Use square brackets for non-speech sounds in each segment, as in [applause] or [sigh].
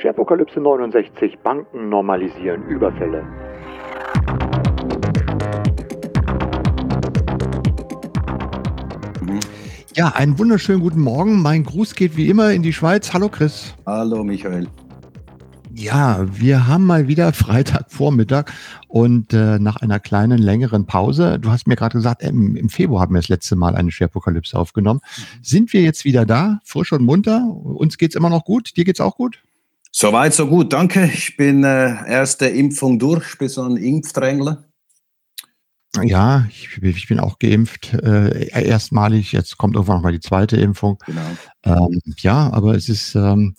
Scherpokalypse 69, Banken normalisieren Überfälle. Ja, einen wunderschönen guten Morgen. Mein Gruß geht wie immer in die Schweiz. Hallo Chris. Hallo Michael. Ja, wir haben mal wieder Freitagvormittag und äh, nach einer kleinen längeren Pause, du hast mir gerade gesagt, im, im, Februar haben wir das letzte Mal eine Schwerpokalypse aufgenommen. Mhm. Sind wir jetzt wieder da, frisch und munter? Uns geht's immer noch gut? Dir geht's auch gut? Soweit, so gut, danke. Ich bin äh, erste Impfung durch, bin so ein Impfdrängler. Ja, ich, ich, bin auch geimpft, äh, erstmalig. Jetzt kommt irgendwann noch mal die zweite Impfung. Genau. Ähm, ja, aber es ist ähm,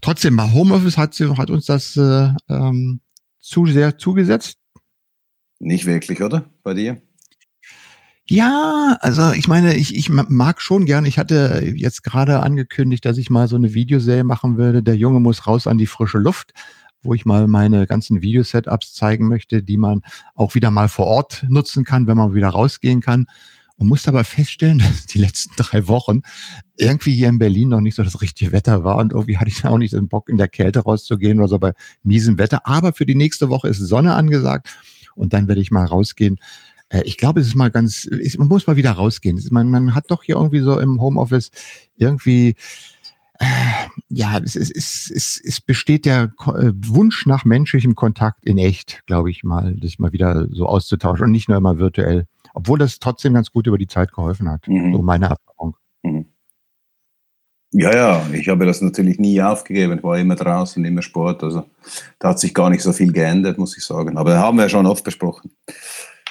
trotzdem, Homeoffice hat, hat uns das äh, ähm, zu sehr zugesetzt. Nicht wirklich, oder? Bei dir? Ja, also ich meine, ich, ich mag schon gern. Ich hatte jetzt gerade angekündigt, dass ich mal so eine Videoserie machen würde. Der Junge muss raus an die frische Luft wo ich mal meine ganzen Videosetups zeigen möchte, die man auch wieder mal vor Ort nutzen kann, wenn man wieder rausgehen kann. Und musste aber feststellen, [laughs] dass die letzten drei Wochen irgendwie hier in Berlin noch nicht so das richtige Wetter war und irgendwie hatte ich auch nicht den Bock, in der Kälte rauszugehen oder so bei miesem Wetter. Aber für die nächste Woche ist Sonne angesagt und dann werde ich mal rausgehen. Äh, ich glaube, es ist mal ganz, man muss mal wieder rausgehen. Man, man hat doch hier irgendwie so im Homeoffice irgendwie ja, es, es, es, es, es besteht der äh, Wunsch nach menschlichem Kontakt in echt, glaube ich mal, das mal wieder so auszutauschen und nicht nur immer virtuell. Obwohl das trotzdem ganz gut über die Zeit geholfen hat. Mhm. So meine Erfahrung. Mhm. Ja, ja, ich habe das natürlich nie aufgegeben. Ich war immer draußen, immer Sport. Also da hat sich gar nicht so viel geändert, muss ich sagen. Aber da haben wir ja schon oft besprochen.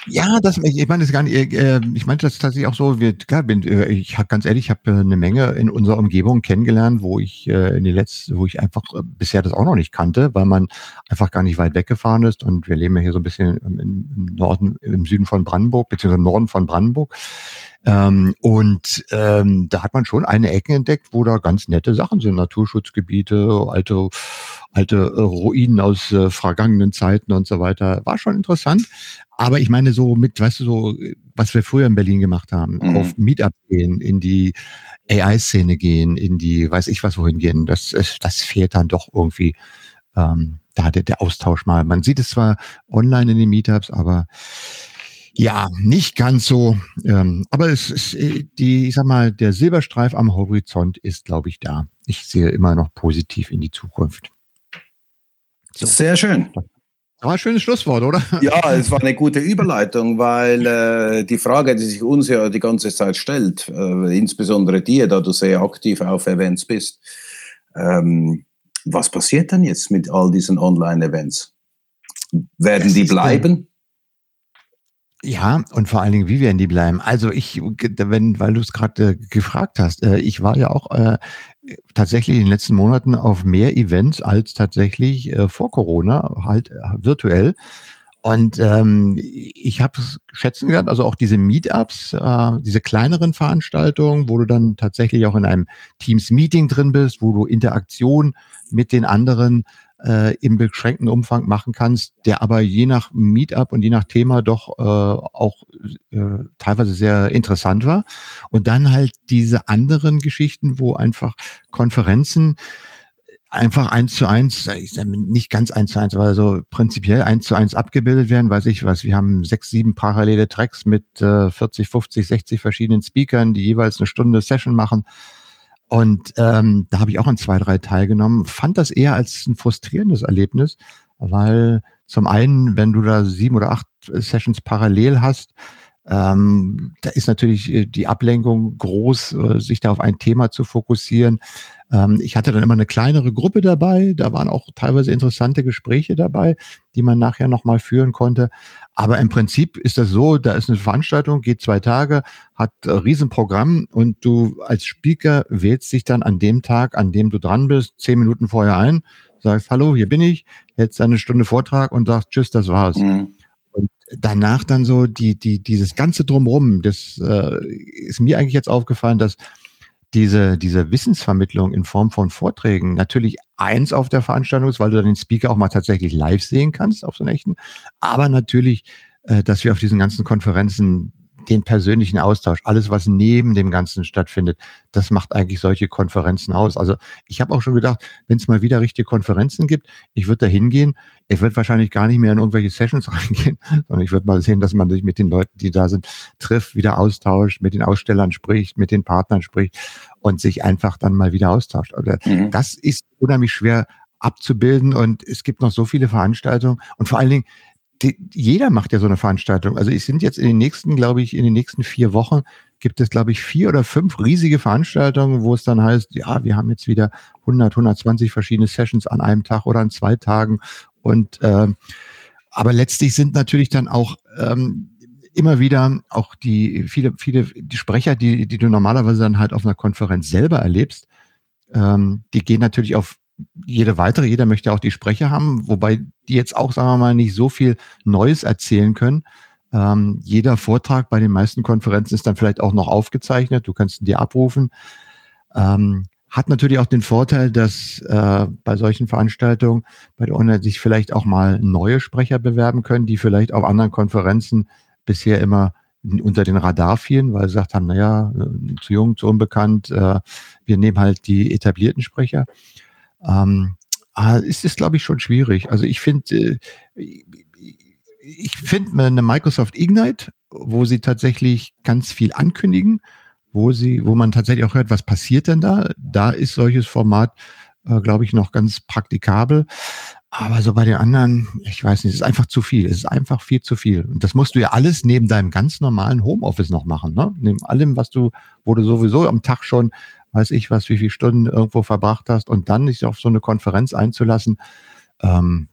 Ja, das, ich meine das gar nicht, äh, ich meinte das tatsächlich auch so, wir, klar, bin, äh, ich habe ganz ehrlich, ich habe äh, eine Menge in unserer Umgebung kennengelernt, wo ich äh, in die letzten, wo ich einfach äh, bisher das auch noch nicht kannte, weil man einfach gar nicht weit weggefahren ist und wir leben ja hier so ein bisschen im, im Norden, im Süden von Brandenburg, beziehungsweise im Norden von Brandenburg. Ähm, und ähm, da hat man schon eine Ecke entdeckt, wo da ganz nette Sachen sind, Naturschutzgebiete, alte alte äh, Ruinen aus äh, vergangenen Zeiten und so weiter. War schon interessant. Aber ich meine so mit, weißt du, so, was wir früher in Berlin gemacht haben, mhm. auf Meetup gehen, in die AI-Szene gehen, in die, weiß ich was wohin gehen, das, das fehlt dann doch irgendwie, ähm, da der, der Austausch mal. Man sieht es zwar online in den Meetups, aber ja, nicht ganz so. Ähm, aber es ist äh, die, ich sag mal, der Silberstreif am Horizont ist, glaube ich, da. Ich sehe immer noch positiv in die Zukunft. So. Sehr schön. Aber ein schönes Schlusswort, oder? Ja, es war eine gute Überleitung, weil äh, die Frage, die sich uns ja die ganze Zeit stellt, äh, insbesondere dir, da du sehr aktiv auf Events bist, ähm, was passiert denn jetzt mit all diesen Online-Events? Werden das die bleiben? Ja, und vor allen Dingen, wie werden die bleiben? Also ich, wenn, weil du es gerade äh, gefragt hast, äh, ich war ja auch äh, tatsächlich in den letzten Monaten auf mehr Events als tatsächlich äh, vor Corona, halt äh, virtuell. Und ähm, ich habe es schätzen gelernt, also auch diese Meetups, äh, diese kleineren Veranstaltungen, wo du dann tatsächlich auch in einem Teams-Meeting drin bist, wo du Interaktion mit den anderen äh, im beschränkten Umfang machen kannst, der aber je nach Meetup und je nach Thema doch äh, auch äh, teilweise sehr interessant war. Und dann halt diese anderen Geschichten, wo einfach Konferenzen einfach eins zu eins, nicht ganz eins zu eins, aber so prinzipiell eins zu eins abgebildet werden, weiß ich was. Wir haben sechs, sieben parallele Tracks mit äh, 40, 50, 60 verschiedenen Speakern, die jeweils eine Stunde Session machen. Und ähm, da habe ich auch an zwei, drei teilgenommen, fand das eher als ein frustrierendes Erlebnis, weil zum einen, wenn du da sieben oder acht Sessions parallel hast, ähm, da ist natürlich äh, die Ablenkung groß, äh, sich da auf ein Thema zu fokussieren. Ähm, ich hatte dann immer eine kleinere Gruppe dabei, da waren auch teilweise interessante Gespräche dabei, die man nachher nochmal führen konnte. Aber im Prinzip ist das so, da ist eine Veranstaltung, geht zwei Tage, hat ein Riesenprogramm und du als Speaker wählst dich dann an dem Tag, an dem du dran bist, zehn Minuten vorher ein, sagst, hallo, hier bin ich, hältst eine Stunde Vortrag und sagst, tschüss, das war's. Mhm. Und danach dann so die, die, dieses ganze Drumrum, das äh, ist mir eigentlich jetzt aufgefallen, dass diese, diese Wissensvermittlung in Form von Vorträgen natürlich eins auf der Veranstaltung ist, weil du dann den Speaker auch mal tatsächlich live sehen kannst auf so einen echten, aber natürlich, äh, dass wir auf diesen ganzen Konferenzen den persönlichen Austausch, alles, was neben dem Ganzen stattfindet, das macht eigentlich solche Konferenzen aus. Also ich habe auch schon gedacht, wenn es mal wieder richtige Konferenzen gibt, ich würde da hingehen. Ich würde wahrscheinlich gar nicht mehr in irgendwelche Sessions [laughs] reingehen, sondern ich würde mal sehen, dass man sich mit den Leuten, die da sind, trifft, wieder austauscht, mit den Ausstellern spricht, mit den Partnern spricht und sich einfach dann mal wieder austauscht. Also mhm. Das ist unheimlich schwer abzubilden und es gibt noch so viele Veranstaltungen und vor allen Dingen, die, jeder macht ja so eine Veranstaltung. Also es sind jetzt in den nächsten, glaube ich, in den nächsten vier Wochen gibt es, glaube ich, vier oder fünf riesige Veranstaltungen, wo es dann heißt, ja, wir haben jetzt wieder 100, 120 verschiedene Sessions an einem Tag oder an zwei Tagen. Und äh, aber letztlich sind natürlich dann auch ähm, immer wieder auch die viele, viele die Sprecher, die, die du normalerweise dann halt auf einer Konferenz selber erlebst, ähm, die gehen natürlich auf jede weitere, jeder möchte auch die Sprecher haben, wobei die jetzt auch, sagen wir mal, nicht so viel Neues erzählen können. Ähm, jeder Vortrag bei den meisten Konferenzen ist dann vielleicht auch noch aufgezeichnet. Du kannst ihn dir abrufen. Ähm, hat natürlich auch den Vorteil, dass äh, bei solchen Veranstaltungen bei der UNED sich vielleicht auch mal neue Sprecher bewerben können, die vielleicht auf anderen Konferenzen bisher immer unter den Radar fielen, weil sie gesagt haben, naja, äh, zu jung, zu unbekannt, äh, wir nehmen halt die etablierten Sprecher. Ähm, ist es, glaube ich, schon schwierig. Also ich finde, äh, ich finde eine Microsoft Ignite, wo sie tatsächlich ganz viel ankündigen, wo sie, wo man tatsächlich auch hört, was passiert denn da? Da ist solches Format, äh, glaube ich, noch ganz praktikabel. Aber so bei den anderen, ich weiß nicht, es ist einfach zu viel. Es ist einfach viel zu viel. Und das musst du ja alles neben deinem ganz normalen Homeoffice noch machen, ne? Neben allem, was du, wo du sowieso am Tag schon weiß ich was, wie viele Stunden irgendwo verbracht hast und dann dich auf so eine Konferenz einzulassen, ähm,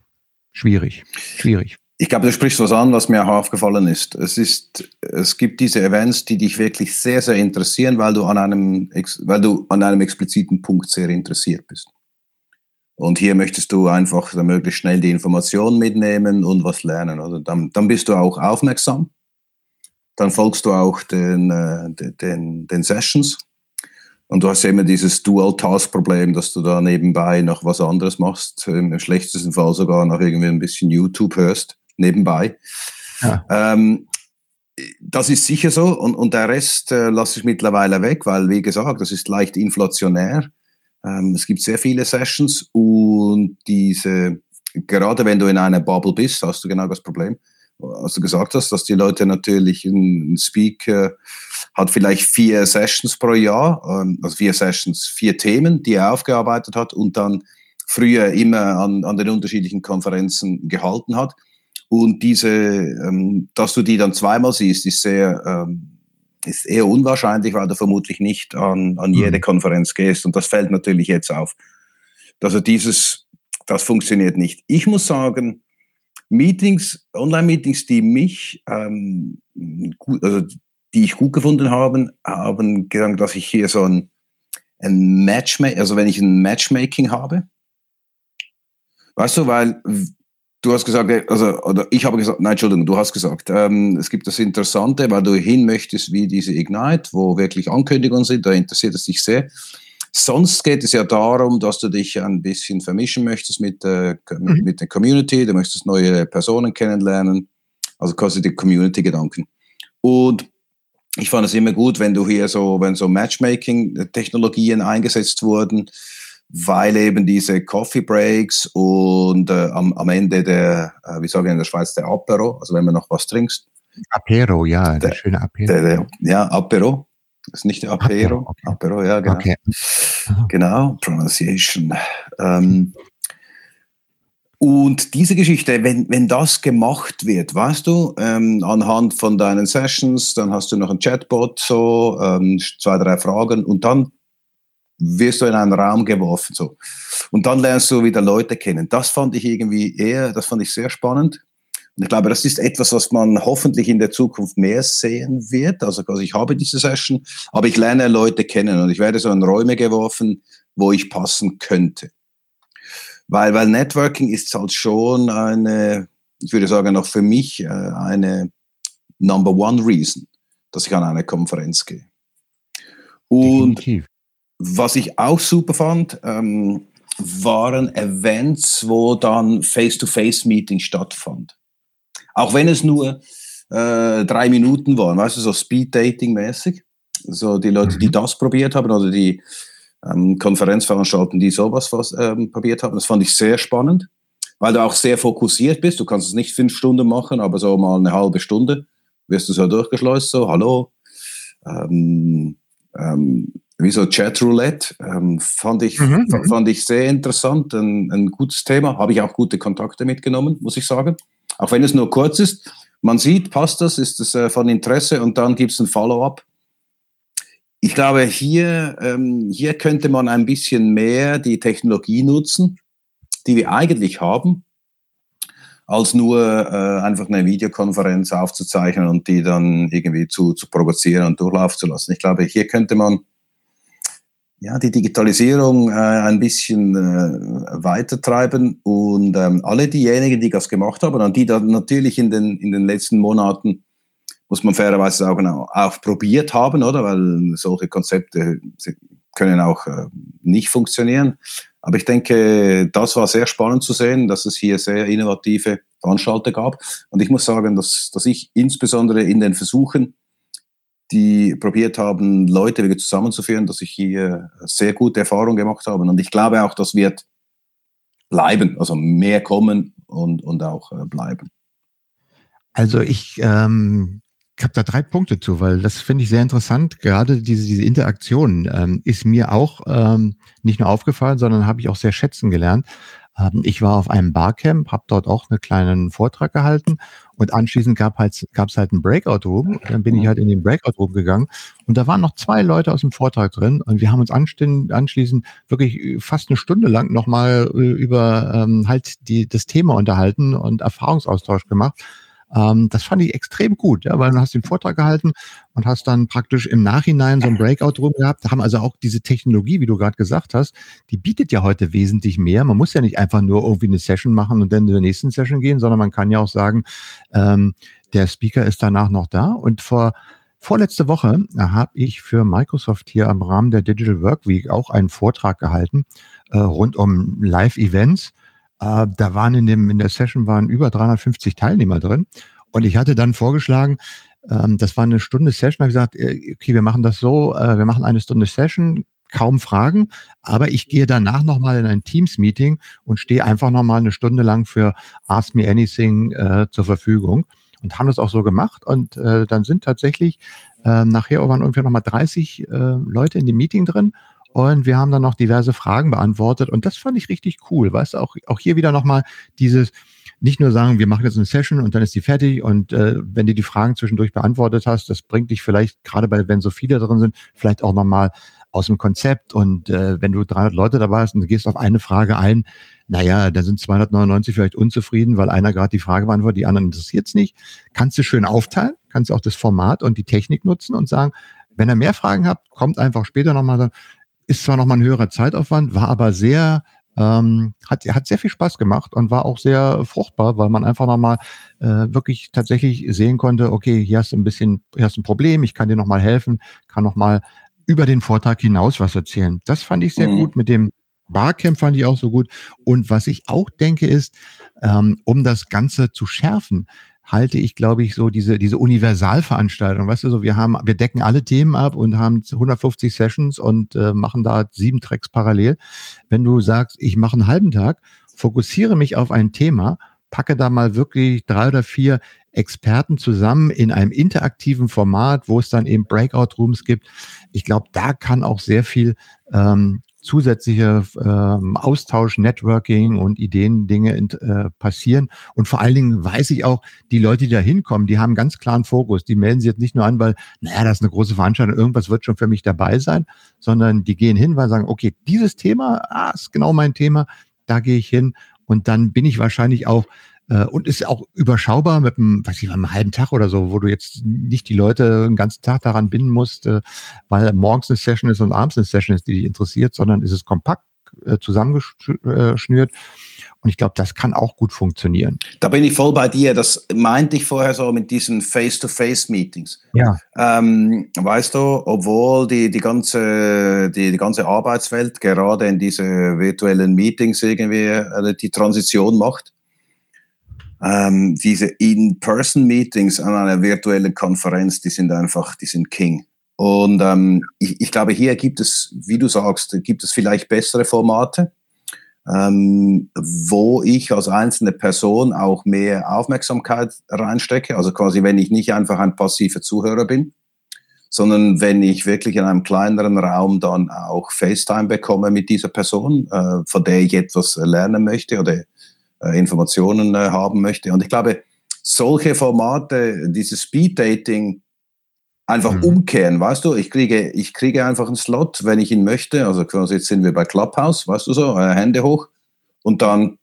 schwierig, schwierig. Ich glaube, du sprichst was an, was mir auch aufgefallen ist. Es ist, es gibt diese Events, die dich wirklich sehr, sehr interessieren, weil du an einem, weil du an einem expliziten Punkt sehr interessiert bist. Und hier möchtest du einfach möglichst schnell die Informationen mitnehmen und was lernen. Oder dann, dann bist du auch aufmerksam. Dann folgst du auch den, äh, den, den Sessions und du hast ja immer dieses Dual-Task-Problem, dass du da nebenbei noch was anderes machst, im schlechtesten Fall sogar noch irgendwie ein bisschen YouTube hörst, nebenbei. Ja. Ähm, das ist sicher so und, und der Rest äh, lasse ich mittlerweile weg, weil, wie gesagt, das ist leicht inflationär. Ähm, es gibt sehr viele Sessions und diese, gerade wenn du in einer Bubble bist, hast du genau das Problem, was du gesagt hast, dass die Leute natürlich einen Speaker hat vielleicht vier Sessions pro Jahr, ähm, also vier Sessions, vier Themen, die er aufgearbeitet hat und dann früher immer an, an den unterschiedlichen Konferenzen gehalten hat. Und diese, ähm, dass du die dann zweimal siehst, ist sehr, ähm, ist eher unwahrscheinlich, weil du vermutlich nicht an, an jede mhm. Konferenz gehst. Und das fällt natürlich jetzt auf. Also dieses, das funktioniert nicht. Ich muss sagen, Meetings, Online-Meetings, die mich, ähm, gut, also die ich gut gefunden habe, haben gesagt, dass ich hier so ein, ein Matchmaking, also wenn ich ein Matchmaking habe, weißt du, weil du hast gesagt, also, oder ich habe gesagt, nein, Entschuldigung, du hast gesagt, ähm, es gibt das Interessante, weil du hin möchtest wie diese Ignite, wo wirklich Ankündigungen sind, da interessiert es dich sehr. Sonst geht es ja darum, dass du dich ein bisschen vermischen möchtest mit, äh, mhm. mit der Community, du möchtest neue Personen kennenlernen, also quasi die Community-Gedanken. Und ich fand es immer gut, wenn du hier so, wenn so Matchmaking-Technologien eingesetzt wurden, weil eben diese Coffee Breaks und äh, am, am Ende der, äh, wie sagen wir in der Schweiz, der Apero, also wenn man noch was trinkst. Apero, ja, der, der schöne Apero. Der, der, ja, Apero. Ist nicht der Apero. Apero, okay. Apero ja, genau. Okay. Genau, Pronunciation. Ähm, und diese Geschichte, wenn, wenn das gemacht wird, weißt du, ähm, anhand von deinen Sessions, dann hast du noch ein Chatbot, so ähm, zwei, drei Fragen und dann wirst du in einen Raum geworfen. So. Und dann lernst du wieder Leute kennen. Das fand ich irgendwie eher, das fand ich sehr spannend. Und ich glaube, das ist etwas, was man hoffentlich in der Zukunft mehr sehen wird. Also, also ich habe diese Session, aber ich lerne Leute kennen und ich werde so in Räume geworfen, wo ich passen könnte. Weil, weil Networking ist halt schon eine, ich würde sagen, auch für mich äh, eine Number One Reason, dass ich an eine Konferenz gehe. Und Definitiv. was ich auch super fand, ähm, waren Events, wo dann Face-to-Face-Meeting stattfand. Auch wenn es nur äh, drei Minuten waren, weißt du, so Speed-Dating-mäßig. So die Leute, die mhm. das probiert haben oder die ähm, Konferenzveranstalten, die sowas was, ähm, probiert haben. Das fand ich sehr spannend, weil du auch sehr fokussiert bist. Du kannst es nicht fünf Stunden machen, aber so mal eine halbe Stunde wirst du so durchgeschleust, so, hallo. Ähm, ähm, wie so Chatroulette, ähm, fand, ich, mhm, mhm. fand ich sehr interessant, ein, ein gutes Thema. Habe ich auch gute Kontakte mitgenommen, muss ich sagen. Auch wenn es nur kurz ist. Man sieht, passt das, ist es äh, von Interesse und dann gibt es ein Follow-up. Ich glaube, hier, ähm, hier könnte man ein bisschen mehr die Technologie nutzen, die wir eigentlich haben, als nur äh, einfach eine Videokonferenz aufzuzeichnen und die dann irgendwie zu, zu provozieren und durchlaufen zu lassen. Ich glaube, hier könnte man ja, die Digitalisierung äh, ein bisschen äh, weitertreiben und ähm, alle diejenigen, die das gemacht haben und die dann natürlich in den, in den letzten Monaten muss man fairerweise sagen, auch, probiert haben, oder? Weil solche Konzepte können auch äh, nicht funktionieren. Aber ich denke, das war sehr spannend zu sehen, dass es hier sehr innovative Veranstalter gab. Und ich muss sagen, dass, dass ich insbesondere in den Versuchen, die probiert haben, Leute wieder zusammenzuführen, dass ich hier sehr gute Erfahrungen gemacht habe. Und ich glaube auch, das wird bleiben, also mehr kommen und, und auch äh, bleiben. Also ich ähm, habe da drei Punkte zu, weil das finde ich sehr interessant. Gerade diese, diese Interaktion ähm, ist mir auch ähm, nicht nur aufgefallen, sondern habe ich auch sehr schätzen gelernt. Ähm, ich war auf einem Barcamp, habe dort auch einen kleinen Vortrag gehalten und anschließend gab halt, gab's halt einen Breakout-Room. Dann bin ich halt in den Breakout-Room gegangen und da waren noch zwei Leute aus dem Vortrag drin und wir haben uns anschließend wirklich fast eine Stunde lang nochmal äh, über ähm, halt die, das Thema unterhalten und Erfahrungsaustausch gemacht. Ähm, das fand ich extrem gut, ja, weil du hast den Vortrag gehalten und hast dann praktisch im Nachhinein so ein Breakout drum gehabt. Da haben also auch diese Technologie, wie du gerade gesagt hast, die bietet ja heute wesentlich mehr. Man muss ja nicht einfach nur irgendwie eine Session machen und dann in der nächsten Session gehen, sondern man kann ja auch sagen, ähm, der Speaker ist danach noch da. Und vor Vorletzte Woche habe ich für Microsoft hier am Rahmen der Digital Work Week auch einen Vortrag gehalten äh, rund um Live-Events. Äh, da waren in, dem, in der Session waren über 350 Teilnehmer drin. Und ich hatte dann vorgeschlagen, ähm, das war eine Stunde Session, habe gesagt, äh, okay, wir machen das so, äh, wir machen eine Stunde Session, kaum Fragen, aber ich gehe danach nochmal in ein Teams-Meeting und stehe einfach nochmal eine Stunde lang für Ask Me Anything äh, zur Verfügung und haben das auch so gemacht und äh, dann sind tatsächlich äh, nachher waren irgendwie nochmal 30 äh, Leute in dem Meeting drin und wir haben dann noch diverse Fragen beantwortet. Und das fand ich richtig cool. Weißt du, auch, auch hier wieder nochmal dieses, nicht nur sagen, wir machen jetzt eine Session und dann ist die fertig und äh, wenn du die Fragen zwischendurch beantwortet hast, das bringt dich vielleicht, gerade bei, wenn so viele drin sind, vielleicht auch nochmal aus dem Konzept und äh, wenn du 300 Leute dabei hast und du gehst auf eine Frage ein, naja, da sind 299 vielleicht unzufrieden, weil einer gerade die Frage beantwortet, die anderen interessiert es nicht. Kannst du schön aufteilen, kannst auch das Format und die Technik nutzen und sagen, wenn ihr mehr Fragen habt, kommt einfach später nochmal, ist zwar nochmal ein höherer Zeitaufwand, war aber sehr, ähm, hat, hat sehr viel Spaß gemacht und war auch sehr fruchtbar, weil man einfach nochmal äh, wirklich tatsächlich sehen konnte, okay, hier hast du ein bisschen, hier hast du ein Problem, ich kann dir nochmal helfen, kann nochmal über den Vortrag hinaus was erzählen. Das fand ich sehr mhm. gut mit dem Barcamp fand ich auch so gut. Und was ich auch denke ist, ähm, um das Ganze zu schärfen, halte ich, glaube ich, so diese, diese Universalveranstaltung. Weißt du, so wir haben, wir decken alle Themen ab und haben 150 Sessions und äh, machen da sieben Tracks parallel. Wenn du sagst, ich mache einen halben Tag, fokussiere mich auf ein Thema, packe da mal wirklich drei oder vier Experten zusammen in einem interaktiven Format, wo es dann eben Breakout Rooms gibt. Ich glaube, da kann auch sehr viel ähm, zusätzliche ähm, Austausch, Networking und Ideen, Dinge äh, passieren. Und vor allen Dingen weiß ich auch, die Leute, die da hinkommen, die haben ganz klaren Fokus. Die melden sich jetzt nicht nur an, weil, naja, das ist eine große Veranstaltung, irgendwas wird schon für mich dabei sein, sondern die gehen hin, weil sagen, okay, dieses Thema, ah, ist genau mein Thema, da gehe ich hin. Und dann bin ich wahrscheinlich auch äh, und ist auch überschaubar mit einem, weiß ich, einem halben Tag oder so, wo du jetzt nicht die Leute den ganzen Tag daran binden musst, äh, weil morgens eine Session ist und abends eine Session ist, die dich interessiert, sondern ist es kompakt äh, zusammengeschnürt. Und ich glaube, das kann auch gut funktionieren. Da bin ich voll bei dir. Das meinte ich vorher so mit diesen Face-to-Face-Meetings. Ja. Ähm, weißt du, obwohl die, die, ganze, die, die ganze Arbeitswelt gerade in diese virtuellen Meetings irgendwie die Transition macht, ähm, diese In-Person-Meetings an einer virtuellen Konferenz, die sind einfach, die sind King. Und ähm, ich, ich glaube, hier gibt es, wie du sagst, gibt es vielleicht bessere Formate, ähm, wo ich als einzelne Person auch mehr Aufmerksamkeit reinstecke. Also quasi, wenn ich nicht einfach ein passiver Zuhörer bin, sondern wenn ich wirklich in einem kleineren Raum dann auch FaceTime bekomme mit dieser Person, äh, von der ich etwas lernen möchte oder Informationen äh, haben möchte. Und ich glaube, solche Formate, dieses Speed Dating, einfach mhm. umkehren, weißt du? Ich kriege, ich kriege einfach einen Slot, wenn ich ihn möchte. Also jetzt sind wir bei Clubhouse, weißt du so, äh, Hände hoch. Und dann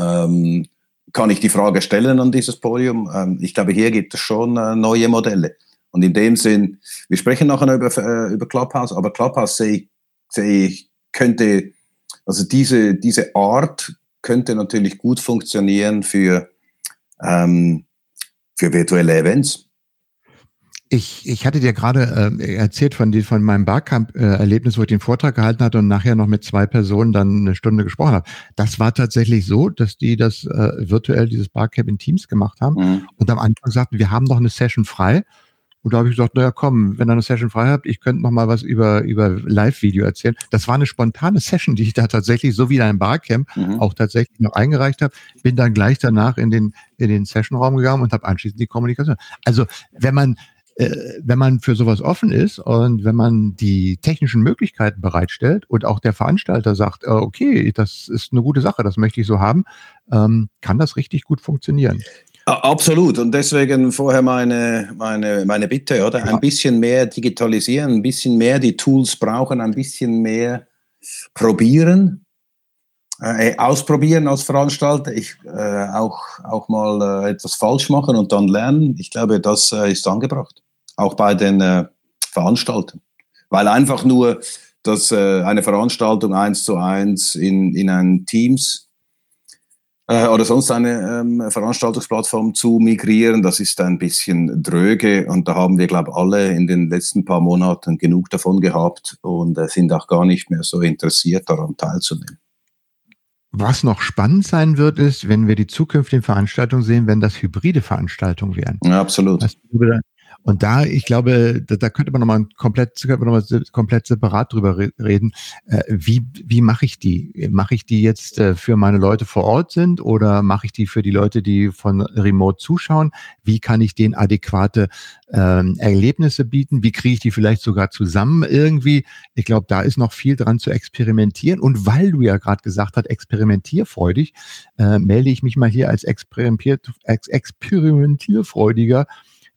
ähm, kann ich die Frage stellen an dieses Podium. Ähm, ich glaube, hier gibt es schon äh, neue Modelle. Und in dem Sinn, wir sprechen nachher über, äh, über Clubhouse, aber Clubhouse sehe ich, sehe ich, könnte, also diese, diese Art könnte natürlich gut funktionieren für, ähm, für virtuelle Events. Ich, ich hatte dir gerade äh, erzählt von, die, von meinem Barcamp-Erlebnis, wo ich den Vortrag gehalten hatte und nachher noch mit zwei Personen dann eine Stunde gesprochen habe. Das war tatsächlich so, dass die das äh, virtuell, dieses Barcamp in Teams gemacht haben mhm. und am Anfang sagten, wir haben noch eine Session frei. Und da habe ich gesagt, naja, komm, wenn ihr eine Session frei habt, ich könnte noch mal was über, über Live-Video erzählen. Das war eine spontane Session, die ich da tatsächlich, so wie in einem Barcamp, mhm. auch tatsächlich noch eingereicht habe. Bin dann gleich danach in den, in den Sessionraum gegangen und habe anschließend die Kommunikation. Also, wenn man, äh, wenn man für sowas offen ist und wenn man die technischen Möglichkeiten bereitstellt und auch der Veranstalter sagt, äh, okay, das ist eine gute Sache, das möchte ich so haben, ähm, kann das richtig gut funktionieren. Absolut. Und deswegen vorher meine, meine, meine Bitte, oder? Ein bisschen mehr digitalisieren, ein bisschen mehr die Tools brauchen, ein bisschen mehr probieren, äh, ausprobieren als Veranstalter. Ich äh, auch, auch mal äh, etwas falsch machen und dann lernen. Ich glaube, das äh, ist angebracht. Auch bei den äh, Veranstaltern. Weil einfach nur, dass äh, eine Veranstaltung eins zu eins in, in ein Teams äh, oder sonst eine ähm, Veranstaltungsplattform zu migrieren. Das ist ein bisschen dröge und da haben wir, glaube ich, alle in den letzten paar Monaten genug davon gehabt und äh, sind auch gar nicht mehr so interessiert daran teilzunehmen. Was noch spannend sein wird, ist, wenn wir die zukünftigen Veranstaltungen sehen, wenn das hybride Veranstaltungen werden. Ja, absolut. Das und da, ich glaube, da, da könnte man nochmal komplett, könnte man noch komplett separat drüber reden. Äh, wie wie mache ich die? Mache ich die jetzt äh, für meine Leute vor Ort sind oder mache ich die für die Leute, die von Remote zuschauen? Wie kann ich denen adäquate ähm, Erlebnisse bieten? Wie kriege ich die vielleicht sogar zusammen irgendwie? Ich glaube, da ist noch viel dran zu experimentieren. Und weil du ja gerade gesagt hast, experimentierfreudig, äh, melde ich mich mal hier als experimentierfreudiger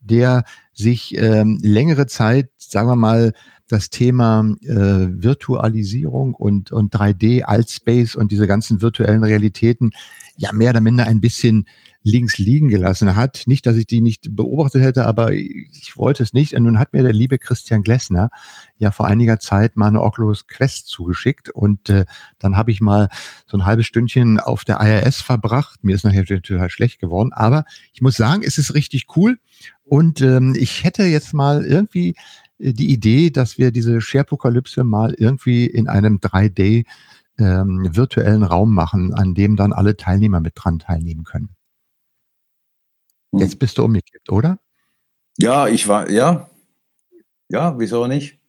der sich ähm, längere Zeit, sagen wir mal, das Thema äh, Virtualisierung und, und 3D, Altspace und diese ganzen virtuellen Realitäten ja mehr oder minder ein bisschen links liegen gelassen hat. Nicht, dass ich die nicht beobachtet hätte, aber ich wollte es nicht. Und nun hat mir der liebe Christian Glessner ja vor einiger Zeit mal eine Oculus Quest zugeschickt und äh, dann habe ich mal so ein halbes Stündchen auf der IRS verbracht. Mir ist nachher total schlecht geworden, aber ich muss sagen, es ist richtig cool und ähm, ich hätte jetzt mal irgendwie äh, die Idee, dass wir diese Sharepokalypse mal irgendwie in einem 3D ähm, virtuellen Raum machen, an dem dann alle Teilnehmer mit dran teilnehmen können. Hm. Jetzt bist du umgekippt, oder? Ja, ich war, ja. Ja, wieso nicht?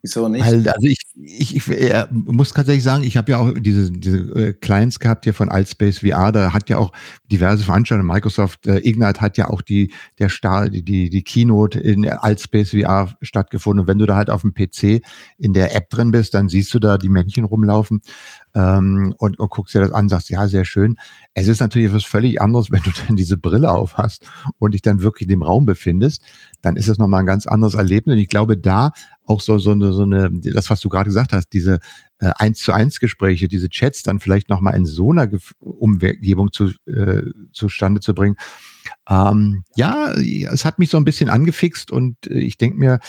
Wieso nicht? Also ich, ich, ich äh, muss tatsächlich sagen, ich habe ja auch diese, diese äh, Clients gehabt hier von Altspace VR, da hat ja auch diverse Veranstaltungen, Microsoft äh, Ignite hat ja auch die, der Star, die, die Keynote in Altspace VR stattgefunden. Und wenn du da halt auf dem PC in der App drin bist, dann siehst du da die Männchen rumlaufen ähm, und, und guckst dir das an, sagst, ja, sehr schön. Es ist natürlich etwas völlig anderes, wenn du dann diese Brille auf hast und dich dann wirklich in dem Raum befindest, dann ist das nochmal ein ganz anderes Erlebnis. Und ich glaube, da auch so, so eine, so eine, das, was du gerade gesagt hast, diese äh, eins zu eins Gespräche, diese Chats dann vielleicht nochmal in so einer Umgebung zu, äh, zustande zu bringen. Ähm, ja, es hat mich so ein bisschen angefixt und äh, ich denke mir,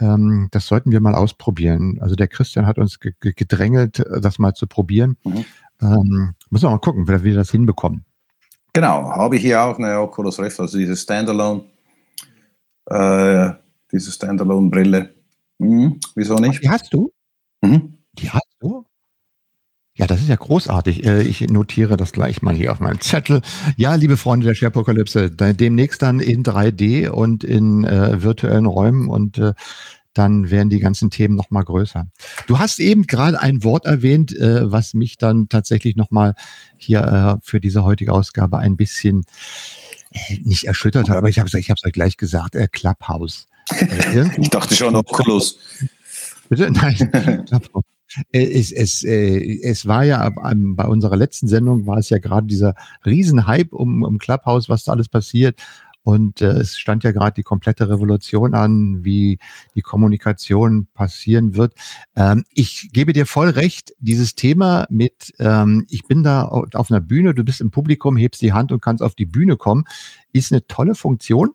ähm, das sollten wir mal ausprobieren. Also der Christian hat uns gedrängelt, das mal zu probieren. Mhm. Ähm, müssen wir mal gucken, wie wir das hinbekommen. Genau, habe ich hier auch eine Oculus Rift, also diese Standalone, äh, diese Standalone-Brille. Mhm. Wieso nicht? Die hast du? Mhm. Die hast du? Ja, das ist ja großartig. Äh, ich notiere das gleich mal hier auf meinem Zettel. Ja, liebe Freunde der Sharepokalypse, demnächst dann in 3D und in äh, virtuellen Räumen und äh, dann werden die ganzen Themen noch mal größer. Du hast eben gerade ein Wort erwähnt, äh, was mich dann tatsächlich noch mal hier äh, für diese heutige Ausgabe ein bisschen äh, nicht erschüttert hat, aber ich habe es ich hab's euch gleich gesagt, äh, Clubhouse. Äh, ich dachte schon Oculus. Bitte? [laughs] Nein, äh, es, es, äh, es war ja bei unserer letzten Sendung war es ja gerade dieser Riesenhype um, um Clubhouse, was da alles passiert. Und äh, es stand ja gerade die komplette Revolution an, wie die Kommunikation passieren wird. Ähm, ich gebe dir voll recht, dieses Thema mit, ähm, ich bin da auf einer Bühne, du bist im Publikum, hebst die Hand und kannst auf die Bühne kommen, ist eine tolle Funktion.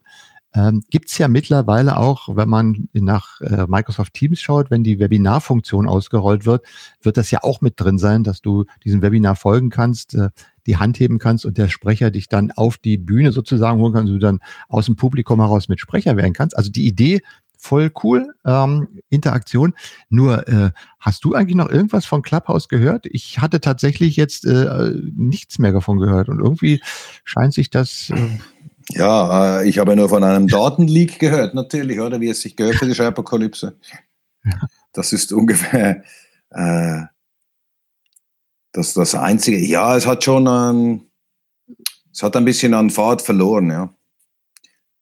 Ähm, Gibt ja mittlerweile auch, wenn man nach äh, Microsoft Teams schaut, wenn die Webinarfunktion ausgerollt wird, wird das ja auch mit drin sein, dass du diesem Webinar folgen kannst, äh, die Hand heben kannst und der Sprecher dich dann auf die Bühne sozusagen holen kann, du dann aus dem Publikum heraus mit Sprecher werden kannst. Also die Idee voll cool, ähm, Interaktion. Nur, äh, hast du eigentlich noch irgendwas von Clubhouse gehört? Ich hatte tatsächlich jetzt äh, nichts mehr davon gehört und irgendwie scheint sich das... Äh, ja, äh, ich habe nur von einem Datenleak gehört, natürlich, oder? Wie es sich gehört für die Apokalypse. Das ist ungefähr äh, das, das Einzige. Ja, es hat schon ein, es hat ein bisschen an Fahrt verloren, ja.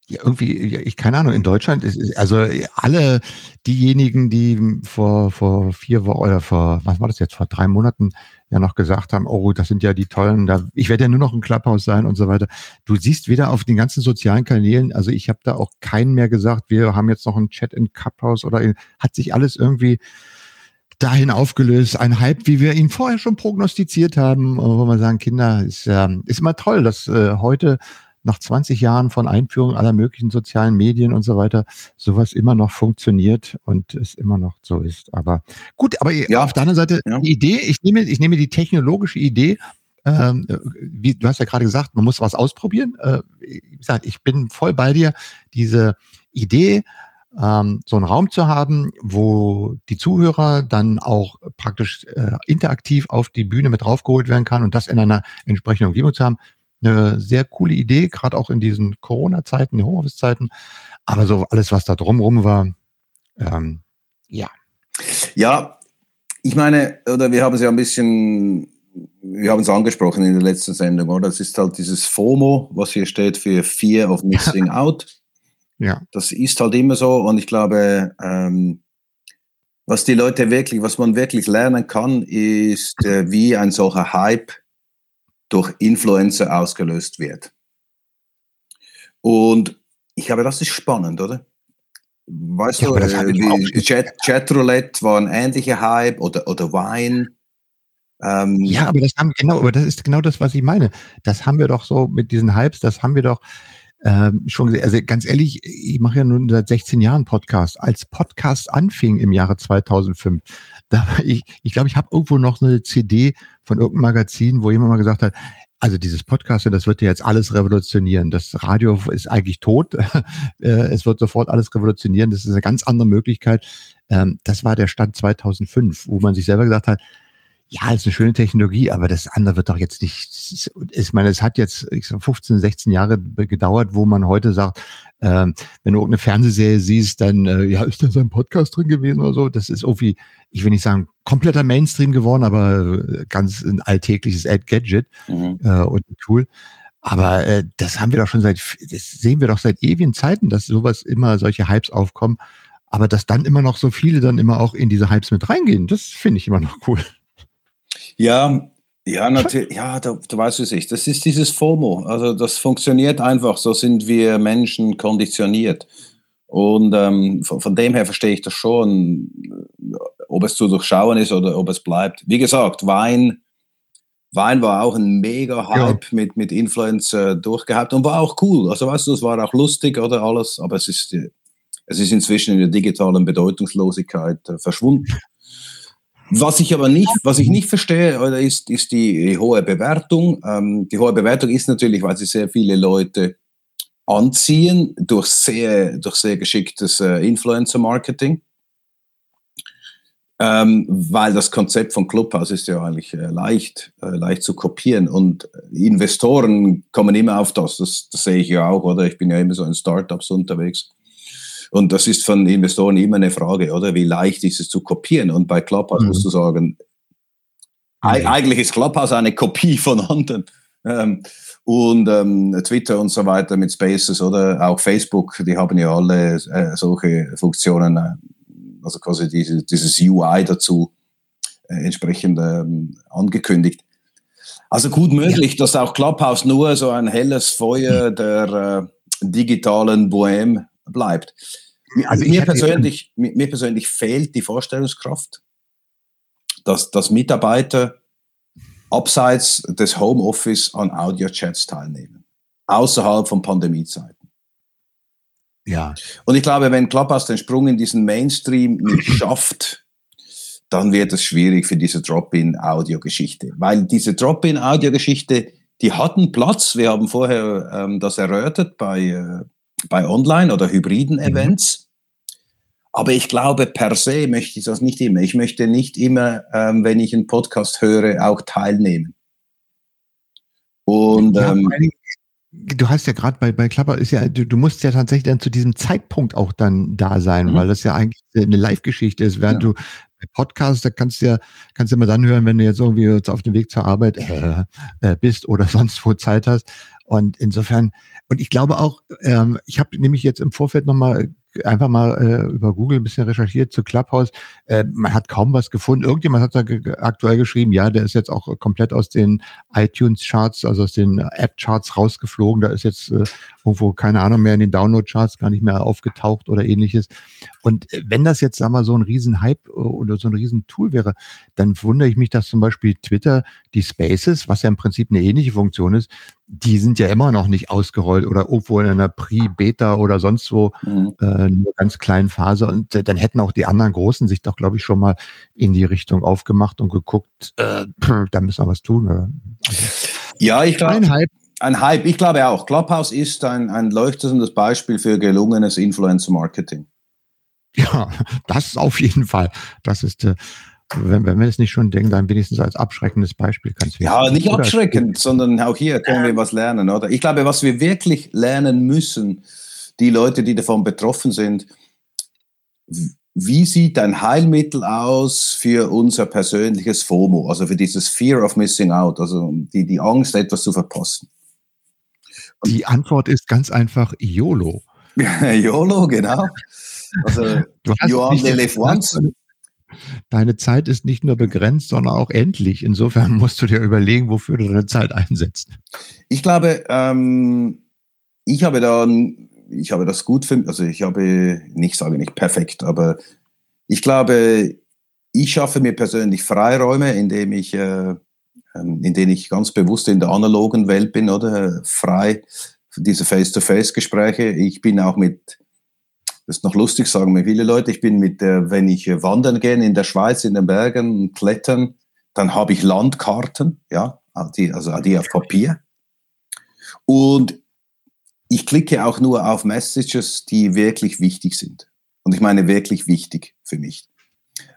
Ja, irgendwie, ich keine Ahnung, in Deutschland ist, also alle diejenigen, die vor, vor vier Wochen oder vor, was war das jetzt, vor drei Monaten ja noch gesagt haben, oh, das sind ja die tollen, da, ich werde ja nur noch ein Clubhouse sein und so weiter. Du siehst weder auf den ganzen sozialen Kanälen, also ich habe da auch keinen mehr gesagt, wir haben jetzt noch einen Chat in Clubhouse oder in, hat sich alles irgendwie dahin aufgelöst. Ein Hype, wie wir ihn vorher schon prognostiziert haben, wo wir sagen, Kinder, ist, äh, ist immer toll, dass äh, heute nach 20 Jahren von Einführung aller möglichen sozialen Medien und so weiter sowas immer noch funktioniert und es immer noch so ist. Aber gut, aber ja. auf der anderen Seite ja. die Idee, ich nehme, ich nehme die technologische Idee, ähm, wie du hast ja gerade gesagt, man muss was ausprobieren. Äh, wie gesagt, ich bin voll bei dir. Diese Idee, ähm, so einen Raum zu haben, wo die Zuhörer dann auch praktisch äh, interaktiv auf die Bühne mit draufgeholt werden kann und das in einer entsprechenden Umgebung zu haben, eine sehr coole Idee, gerade auch in diesen Corona-Zeiten, die Homeoffice-Zeiten. Aber so alles, was da drumherum war, ähm, ja. Ja, ich meine, oder wir haben es ja ein bisschen, wir haben es angesprochen in der letzten Sendung, oder? Das ist halt dieses FOMO, was hier steht für Fear of Missing [laughs] Out. Ja. Das ist halt immer so und ich glaube, ähm, was die Leute wirklich, was man wirklich lernen kann, ist, äh, wie ein solcher Hype durch Influencer ausgelöst wird. Und ich glaube, das ist spannend, oder? Weißt ja, du, äh, Chat, Chatroulette war ein ähnlicher Hype oder, oder Wein. Ähm, ja, aber das haben genau, aber das ist genau das, was ich meine. Das haben wir doch so mit diesen Hypes, das haben wir doch ähm, schon gesehen. Also ganz ehrlich, ich mache ja nun seit 16 Jahren Podcast. Als Podcast anfing im Jahre 2005, da ich, ich glaube, ich habe irgendwo noch eine CD von irgendeinem Magazin, wo jemand mal gesagt hat, also dieses Podcast, das wird ja jetzt alles revolutionieren. Das Radio ist eigentlich tot. [laughs] Äh, es wird sofort alles revolutionieren. Das ist eine ganz andere Möglichkeit. Ähm, das war der Stand 2005, wo man sich selber gesagt hat, ja, ist eine schöne Technologie, aber das andere wird doch jetzt nicht, ich meine, es hat jetzt ich sag, 15, 16 Jahre gedauert, wo man heute sagt, ähm, wenn du irgendeine Fernsehserie siehst, dann, äh, ja, ist da so ein Podcast drin gewesen oder so? Das ist irgendwie, ich will nicht sagen, kompletter Mainstream geworden, aber äh, ganz ein alltägliches Ad-Gadget mhm. äh, und ein Tool. Aber äh, das haben wir doch schon seit, das sehen wir doch seit ewigen Zeiten, dass sowas immer solche Hypes aufkommen. Aber dass dann immer noch so viele dann immer auch in diese Hypes mit reingehen, das finde ich immer noch cool. Ja, ja, natürlich, ja, du, du weißt es nicht. Das ist dieses FOMO. Also das funktioniert einfach. So sind wir Menschen konditioniert. Und ähm, von, von, dem her verstehe ich das schon, ob es zu durchschauen ist oder ob es bleibt. Wie gesagt, Wein, Wein war auch ein mega Hype ja. mit, mit Influencer durchgehabt und war auch cool. Also weißt du, es war auch lustig oder alles, aber es ist, es ist inzwischen in der digitalen Bedeutungslosigkeit äh, verschwunden. Was ich aber nicht, was ich nicht verstehe, oder ist, ist die hohe Bewertung. Ähm, die hohe Bewertung ist natürlich, weil sie sehr viele Leute anziehen durch sehr, durch sehr geschicktes äh, Influencer-Marketing. Ähm, weil das Konzept von Clubhouse ist ja eigentlich äh, leicht, äh, leicht zu kopieren und Investoren kommen immer auf das. das. Das sehe ich ja auch, oder? Ich bin ja immer so in Startups unterwegs. Und das ist von Investoren immer eine Frage, oder? Wie leicht ist es zu kopieren? Und bei Clubhouse mhm. musst du sagen, mhm. eigentlich ist Clubhouse eine Kopie von anderen. Ähm, und ähm, Twitter und so weiter mit Spaces oder auch Facebook, die haben ja alle äh, solche Funktionen äh, also quasi diese, dieses UI dazu äh, entsprechend ähm, angekündigt. Also gut möglich, ja. dass auch Clubhouse nur so ein helles Feuer der äh, digitalen Bohème bleibt. Also mir, persönlich, mir, persönlich fehlt die Vorstellungskraft, dass, dass Mitarbeiter abseits des Homeoffice an Audio-Chats teilnehmen, außerhalb von Pandemiezeiten. Ja. Und ich glaube, wenn Clubhouse den Sprung in diesen Mainstream nicht [clears throat] schafft, dann wird es schwierig für diese Drop-in-Audio-Geschichte. Weil diese Drop-in-Audio-Geschichte, die hatten Platz. Wir haben vorher ähm, das erörtert bei, äh, bei Online- oder hybriden mhm. Events. Aber ich glaube, per se möchte ich das nicht immer. Ich möchte nicht immer, ähm, wenn ich einen Podcast höre, auch teilnehmen. Und ähm, du hast ja gerade bei, bei Klapper ist ja, du, du, musst ja tatsächlich dann zu diesem Zeitpunkt auch dann da sein, mhm. weil das ja eigentlich eine Live-Geschichte ist, während ja. du bei Podcast, da kannst du ja, kannst du immer dann hören, wenn du jetzt irgendwie jetzt auf dem Weg zur Arbeit [laughs] äh, äh, bist oder sonst wo Zeit hast. Und insofern, und ich glaube auch, ähm, ich habe nämlich jetzt im Vorfeld nochmal einfach mal äh, über Google ein bisschen recherchiert zu Clubhouse. Äh, man hat kaum was gefunden. Irgendjemand hat da ge aktuell geschrieben, ja, der ist jetzt auch komplett aus den iTunes-Charts, also aus den App-Charts rausgeflogen. Da ist jetzt äh, irgendwo, keine Ahnung mehr, in den Download-Charts gar nicht mehr aufgetaucht oder ähnliches. Und wenn das jetzt, sagen wir, so ein Riesenhype äh, oder so ein Riesentool wäre, dann wundere ich mich, dass zum Beispiel Twitter die Spaces, was ja im Prinzip eine ähnliche Funktion ist, die sind ja immer noch nicht ausgerollt oder irgendwo in einer Pre-Beta oder sonst wo mhm. äh, nur ganz kleinen Phase. Und äh, dann hätten auch die anderen Großen sich doch, glaube ich, schon mal in die Richtung aufgemacht und geguckt, äh, da müssen wir was tun. Oder? Ja, ich glaube. Ein Hype. Ein Hype, ich glaube auch. Clubhouse ist ein, ein leuchtendes Beispiel für gelungenes Influencer-Marketing. Ja, das auf jeden Fall. Das ist, äh, wenn, wenn wir es nicht schon denken, dann wenigstens als abschreckendes Beispiel kannst du. Ja, nicht abschreckend, sondern auch hier können wir was lernen, oder? Ich glaube, was wir wirklich lernen müssen, die Leute, die davon betroffen sind, wie sieht ein Heilmittel aus für unser persönliches FOMO, also für dieses Fear of Missing Out, also die, die Angst, etwas zu verpassen? Die Antwort ist ganz einfach YOLO. [laughs] YOLO, genau. Also, du hast you only live once. Deine Zeit ist nicht nur begrenzt, sondern auch endlich. Insofern musst du dir überlegen, wofür du deine Zeit einsetzt. Ich glaube, ähm, ich habe da, ich habe das gut für, also ich habe, nicht sage nicht perfekt, aber ich glaube, ich schaffe mir persönlich Freiräume, indem ich, äh, ähm, in denen ich ganz bewusst in der analogen Welt bin, oder frei diese Face-to-Face-Gespräche. Ich bin auch mit das ist noch lustig, sagen mir viele Leute. Ich bin mit der, wenn ich wandern gehe in der Schweiz, in den Bergen, klettern, dann habe ich Landkarten, ja, also die auf Papier. Und ich klicke auch nur auf Messages, die wirklich wichtig sind. Und ich meine wirklich wichtig für mich.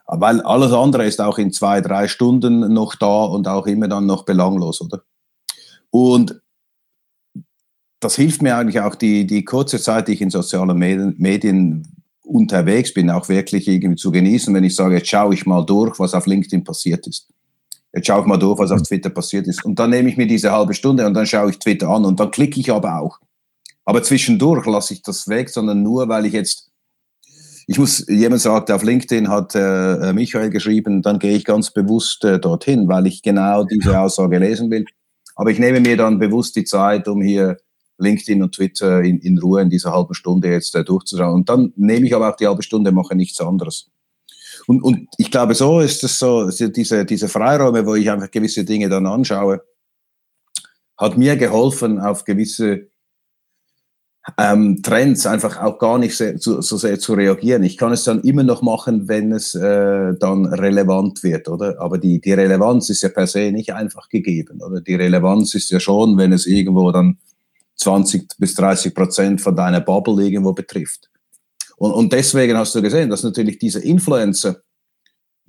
Weil alles andere ist auch in zwei, drei Stunden noch da und auch immer dann noch belanglos, oder? Und das hilft mir eigentlich auch die, die kurze Zeit, die ich in sozialen Medien, Medien unterwegs bin, auch wirklich irgendwie zu genießen, wenn ich sage, jetzt schaue ich mal durch, was auf LinkedIn passiert ist. Jetzt schaue ich mal durch, was auf Twitter passiert ist. Und dann nehme ich mir diese halbe Stunde und dann schaue ich Twitter an und dann klicke ich aber auch. Aber zwischendurch lasse ich das weg, sondern nur, weil ich jetzt, ich muss, jemand sagt, auf LinkedIn hat äh, Michael geschrieben, dann gehe ich ganz bewusst äh, dorthin, weil ich genau diese Aussage lesen will. Aber ich nehme mir dann bewusst die Zeit, um hier LinkedIn und Twitter in, in Ruhe in dieser halben Stunde jetzt äh, durchzuschauen. Und dann nehme ich aber auch die halbe Stunde, mache nichts anderes. Und, und ich glaube, so ist es so, diese, diese Freiräume, wo ich einfach gewisse Dinge dann anschaue, hat mir geholfen, auf gewisse ähm, Trends einfach auch gar nicht sehr, so, so, sehr zu reagieren. Ich kann es dann immer noch machen, wenn es äh, dann relevant wird, oder? Aber die, die Relevanz ist ja per se nicht einfach gegeben, oder? Die Relevanz ist ja schon, wenn es irgendwo dann 20 bis 30 Prozent von deiner Bubble irgendwo betrifft. Und, und deswegen hast du gesehen, dass natürlich diese Influencer,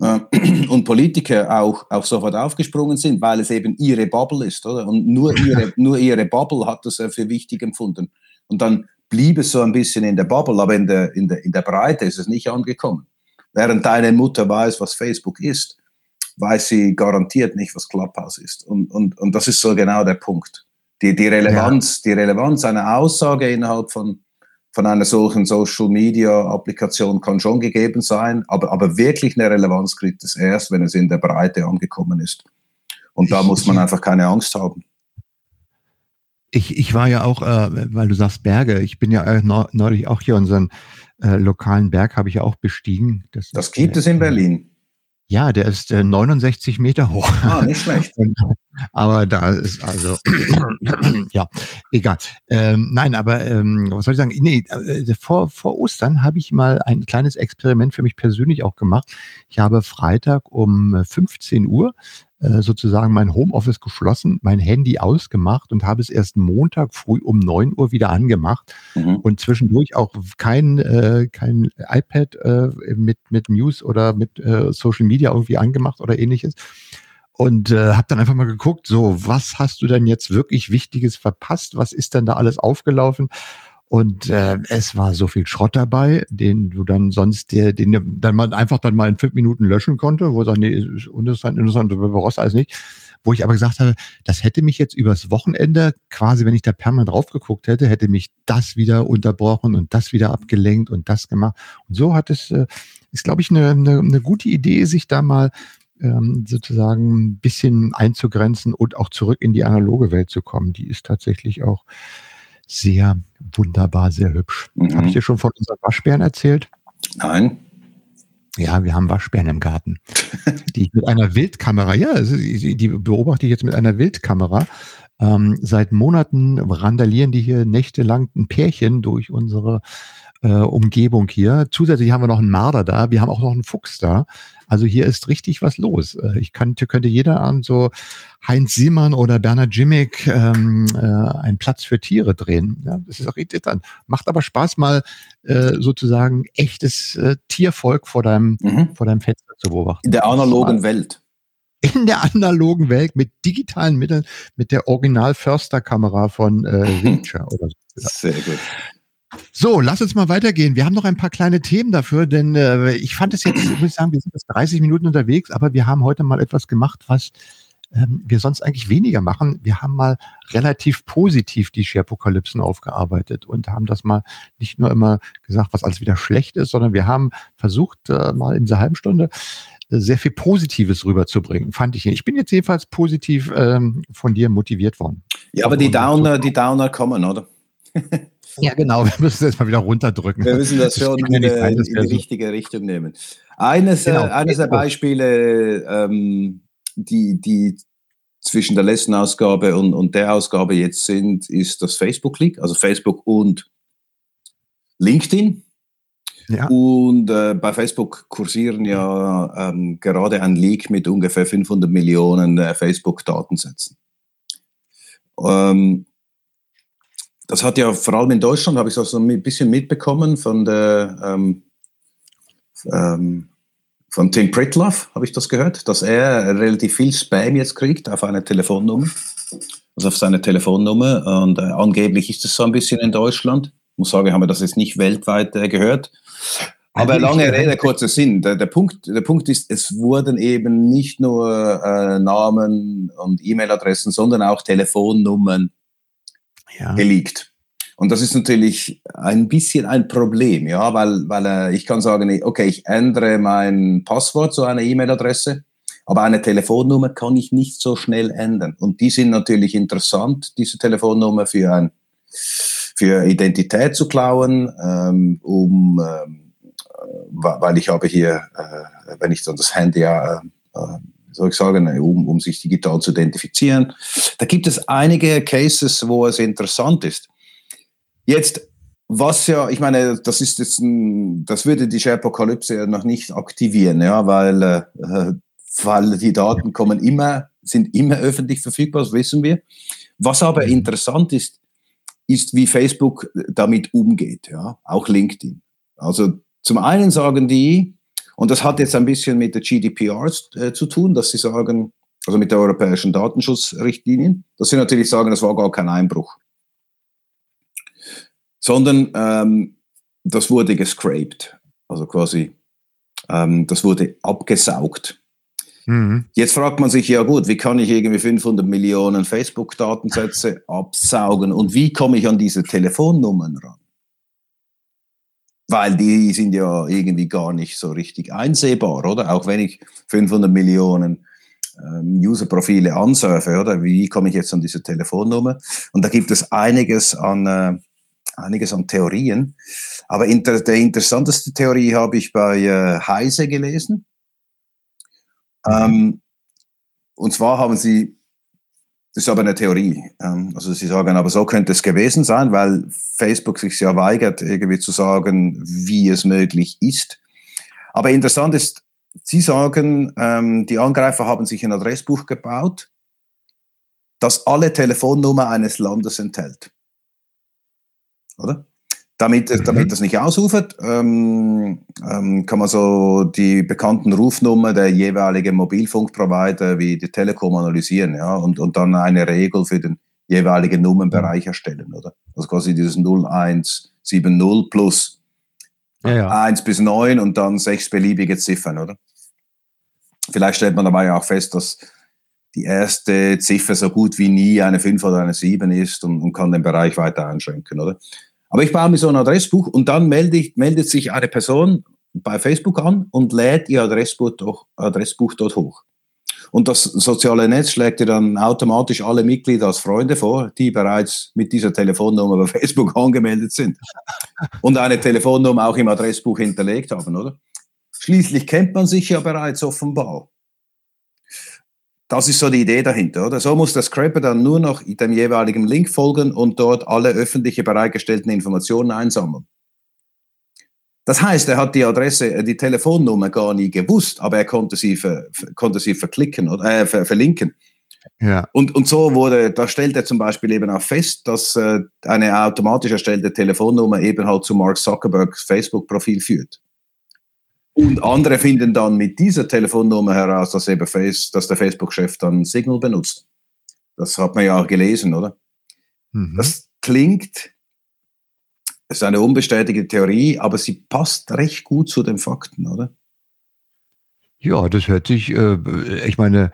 äh, [clears throat] und Politiker auch, auch sofort aufgesprungen sind, weil es eben ihre Bubble ist, oder? Und nur [laughs] ihre, nur ihre Bubble hat das für wichtig empfunden. Und dann blieb es so ein bisschen in der Bubble, aber in der, in der, in der Breite ist es nicht angekommen. Während deine Mutter weiß, was Facebook ist, weiß sie garantiert nicht, was Clubhouse ist. Und, und, und das ist so genau der Punkt. Die, die, Relevanz, ja. die Relevanz einer Aussage innerhalb von, von einer solchen Social Media Applikation kann schon gegeben sein, aber, aber wirklich eine Relevanz kriegt es erst, wenn es in der Breite angekommen ist. Und da muss man einfach keine Angst haben. Ich, ich war ja auch, äh, weil du sagst Berge, ich bin ja äh, neulich auch hier unseren äh, lokalen Berg habe ich ja auch bestiegen. Das, das gibt es in Berlin. Ja, der ist äh, 69 Meter hoch. Ah, nicht schlecht. [laughs] aber da ist also, [clears throat] ja, egal. Ähm, nein, aber ähm, was soll ich sagen? Nee, äh, vor, vor Ostern habe ich mal ein kleines Experiment für mich persönlich auch gemacht. Ich habe Freitag um 15 Uhr äh, sozusagen mein Homeoffice geschlossen, mein Handy ausgemacht und habe es erst Montag früh um neun Uhr wieder angemacht mhm. und zwischendurch auch kein, äh, kein iPad äh, mit, mit News oder mit Social Media irgendwie angemacht oder ähnliches. Und äh, habe dann einfach mal geguckt, so, was hast du denn jetzt wirklich Wichtiges verpasst? Was ist denn da alles aufgelaufen? Und äh, es war so viel Schrott dabei, den du dann sonst, der, den dann man einfach dann mal in fünf Minuten löschen konnte, wo dann nee, ist uninteressant, interessant, du brauchst alles nicht. Wo ich aber gesagt habe, das hätte mich jetzt übers Wochenende, quasi wenn ich da permanent drauf geguckt hätte, hätte mich das wieder unterbrochen und das wieder abgelenkt und das gemacht. Und so hat es, äh, ist, glaube ich, eine, eine, eine gute Idee, sich da mal ähm, sozusagen ein bisschen einzugrenzen und auch zurück in die analoge Welt zu kommen. Die ist tatsächlich auch sehr wunderbar, sehr hübsch. Mhm. Habe ich dir schon von unseren Waschbären erzählt? Nein. Ja, wir haben Waschbären im Garten, die mit einer Wildkamera, ja, die beobachte ich jetzt mit einer Wildkamera. Ähm, seit Monaten randalieren die hier nächtelang ein Pärchen durch unsere äh, Umgebung hier. Zusätzlich haben wir noch einen Marder da, wir haben auch noch einen Fuchs da. Also hier ist richtig was los. Äh, ich könnte, könnte jeder an so Heinz Simon oder Bernhard Jimmick ähm, äh, einen Platz für Tiere drehen. Ja, das ist auch irritant. Macht aber Spaß, mal äh, sozusagen echtes äh, Tiervolk vor deinem, mhm. vor deinem Fenster zu beobachten. In der analogen Welt in der analogen Welt mit digitalen Mitteln, mit der Original-Förster-Kamera von äh, [laughs] Reacher oder so. Sehr gut. So, lass uns mal weitergehen. Wir haben noch ein paar kleine Themen dafür, denn äh, ich fand es jetzt, muss ich sagen, wir sind jetzt 30 Minuten unterwegs, aber wir haben heute mal etwas gemacht, was ähm, wir sonst eigentlich weniger machen. Wir haben mal relativ positiv die Sharepokalypsen aufgearbeitet und haben das mal nicht nur immer gesagt, was alles wieder schlecht ist, sondern wir haben versucht, äh, mal in dieser halben Stunde äh, sehr viel Positives rüberzubringen, fand ich. Ich bin jetzt jedenfalls positiv ähm, von dir motiviert worden. Ja, aber die Downer, die Downer kommen, oder? [laughs] Ja, genau. Wir müssen es jetzt mal wieder runterdrücken. Wir müssen das schon in, in, in die richtige Richtung nehmen. Eines, äh, genau. äh, eines der Beispiele, ähm, die, die zwischen der letzten Ausgabe und, und der Ausgabe jetzt sind, ist das Facebook-Leak, also Facebook und LinkedIn. Ja. Und äh, bei Facebook kursieren ja ähm, gerade ein Leak mit ungefähr 500 Millionen äh, Facebook-Datensätzen. Ähm, das hat ja vor allem in Deutschland, habe ich das so ein bisschen mitbekommen von der ähm, ähm, von Tim Pritloff, habe ich das gehört, dass er relativ viel Spam jetzt kriegt auf eine Telefonnummer, also auf seine Telefonnummer. Und äh, angeblich ist es so ein bisschen in Deutschland. Ich muss sagen, haben wir das jetzt nicht weltweit äh, gehört. Aber lange Rede, kurzer Sinn. Der, der, Punkt, der Punkt ist, es wurden eben nicht nur äh, Namen und E-Mail-Adressen, sondern auch Telefonnummern ja. geleakt. Und das ist natürlich ein bisschen ein Problem, ja, weil, weil äh, ich kann sagen, okay, ich ändere mein Passwort zu einer E-Mail-Adresse, aber eine Telefonnummer kann ich nicht so schnell ändern. Und die sind natürlich interessant, diese Telefonnummer für ein, für Identität zu klauen, ähm, um, ähm, weil ich habe hier, äh, wenn ich dann das Handy äh, äh soll ich sagen, um, um sich digital zu identifizieren. Da gibt es einige Cases, wo es interessant ist. Jetzt, was ja, ich meine, das ist jetzt ein, das würde die Sharepokalypse ja noch nicht aktivieren, ja, weil, äh, weil die Daten kommen immer, sind immer öffentlich verfügbar, das wissen wir. Was aber interessant ist, ist, wie Facebook damit umgeht, ja, auch LinkedIn. Also zum einen sagen die, Und das hat jetzt ein bisschen mit der GDPR äh, zu tun, dass sie sagen, also mit der europäischen Datenschutzrichtlinien, dass sie natürlich sagen, das war gar kein Einbruch. Sondern ähm, das wurde gescraped, also quasi ähm, das wurde abgesaugt. Mhm. Jetzt fragt man sich, ja gut, wie kann ich irgendwie 500 Millionen Facebook-Datensätze absaugen und wie komme ich an diese Telefonnummern ran? Weil die sind ja irgendwie gar nicht so richtig einsehbar, oder? Auch wenn ich 500 Millionen ähm, User-Profile ansurfe, oder? Wie komme ich jetzt an diese Telefonnummer? Und da gibt es einiges an, äh, einiges an Theorien. Aber inter der interessanteste Theorie habe ich bei äh, Heise gelesen. Ähm, und zwar haben sie, das ist aber eine Theorie, ähm, also sie sagen, aber so könnte es gewesen sein, weil Facebook sich ja weigert, irgendwie zu sagen, wie es möglich ist. Aber interessant ist, sie sagen, ähm, die Angreifer haben sich ein Adressbuch gebaut, das alle Telefonnummer eines Landes enthält. Oder? Damit, mhm. damit das nicht ausufert, ähm, ähm, kann man so die bekannten Rufnummer der jeweiligen Mobilfunkprovider wie die Telekom analysieren ja, und, und dann eine Regel für den jeweiligen Nummernbereich erstellen. Oder? Also quasi dieses 0170 plus ja, ja. 1 bis 9 und dann sechs beliebige Ziffern. Oder? Vielleicht stellt man dabei auch fest, dass die erste Ziffer so gut wie nie eine 5 oder eine 7 ist und, und kann den Bereich weiter einschränken. Oder? Aber ich baue mir so ein Adressbuch und dann melde ich, meldet sich eine Person bei Facebook an und lädt ihr Adressbuch, doch, Adressbuch dort hoch. Und das soziale Netz schlägt dir dann automatisch alle Mitglieder als Freunde vor, die bereits mit dieser Telefonnummer bei [laughs] Facebook angemeldet sind und eine Telefonnummer auch im Adressbuch hinterlegt haben, oder? Schließlich kennt man sich ja bereits offenbar. Das ist so die Idee dahinter, oder? So muss der Scraper dann nur noch dem jeweiligen Link folgen und dort alle öffentliche bereitgestellten Informationen einsammeln. Das heißt, er hat die Adresse, äh, die Telefonnummer gar nie gewusst, aber er konnte sie, ver, konnte sie verklicken oder äh, ver, verlinken. Ja. Und, und so wurde, da stellt er zum Beispiel eben auch fest, dass äh, eine automatisch erstellte Telefonnummer eben halt zu Mark Zuckerbergs Facebook-Profil führt. Und andere finden dann mit dieser Telefonnummer heraus, dass, eben Face, dass der Facebook-Chef dann Signal benutzt. Das hat man ja auch gelesen, oder? Mhm. Das klingt, es ist eine unbestätigte Theorie, aber sie passt recht gut zu den Fakten, oder? Ja, das hört sich, äh, ich meine,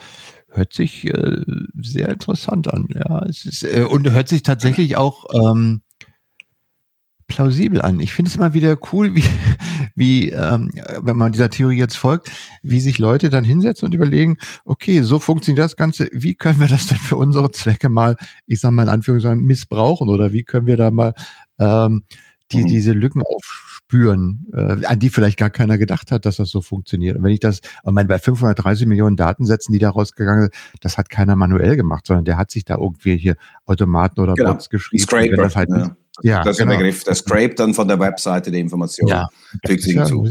hört sich äh, sehr interessant an. Ja, es ist, äh, und hört sich tatsächlich auch ähm, plausibel an. Ich finde es immer wieder cool, wie, wie ähm, wenn man dieser Theorie jetzt folgt, wie sich Leute dann hinsetzen und überlegen, okay, so funktioniert das Ganze, wie können wir das denn für unsere Zwecke mal, ich sage mal in Anführungszeichen, missbrauchen oder wie können wir da mal ähm, die, mhm. diese Lücken aufspüren, äh, an die vielleicht gar keiner gedacht hat, dass das so funktioniert. Und wenn ich das, ich meine, bei 530 Millionen Datensätzen, die da rausgegangen sind, das hat keiner manuell gemacht, sondern der hat sich da irgendwie hier Automaten oder genau. Bots geschrieben. Scraper, das halt ja. Ja, das ist genau. der Begriff. Der scrape dann von der Webseite die Information. Ja, fügt ja, hinzu.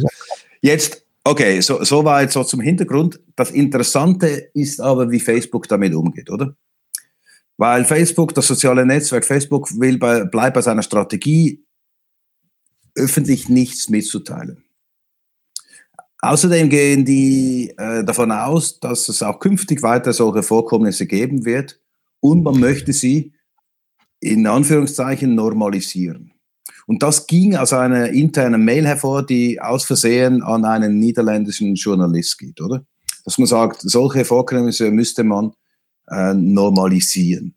Jetzt, okay, so, so war jetzt so zum Hintergrund. Das Interessante ist aber, wie Facebook damit umgeht, oder? Weil Facebook, das soziale Netzwerk Facebook, will bei, bleibt bei seiner Strategie, öffentlich nichts mitzuteilen. Außerdem gehen die äh, davon aus, dass es auch künftig weiter solche Vorkommnisse geben wird und man möchte sie in Anführungszeichen normalisieren. Und das ging aus einer internen Mail hervor, die aus Versehen an einen niederländischen Journalist geht, oder? Dass man sagt, solche Vorkommnisse müsste man äh, normalisieren.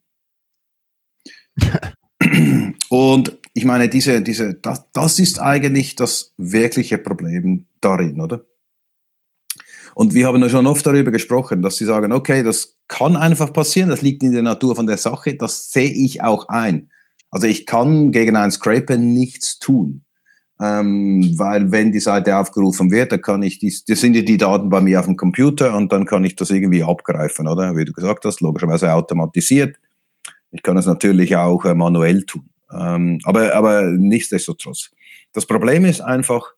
Und ich meine, diese, diese, das, das ist eigentlich das wirkliche Problem darin, oder? Und wir haben schon oft darüber gesprochen, dass sie sagen, okay, das kann einfach passieren, das liegt in der Natur von der Sache, das sehe ich auch ein. Also ich kann gegen einen Scraper nichts tun. Ähm, weil wenn die Seite aufgerufen wird, dann kann ich die, das sind ja die Daten bei mir auf dem Computer und dann kann ich das irgendwie abgreifen, oder? Wie du gesagt hast, logischerweise automatisiert. Ich kann es natürlich auch äh, manuell tun. Ähm, aber, aber nichtsdestotrotz. Das Problem ist einfach,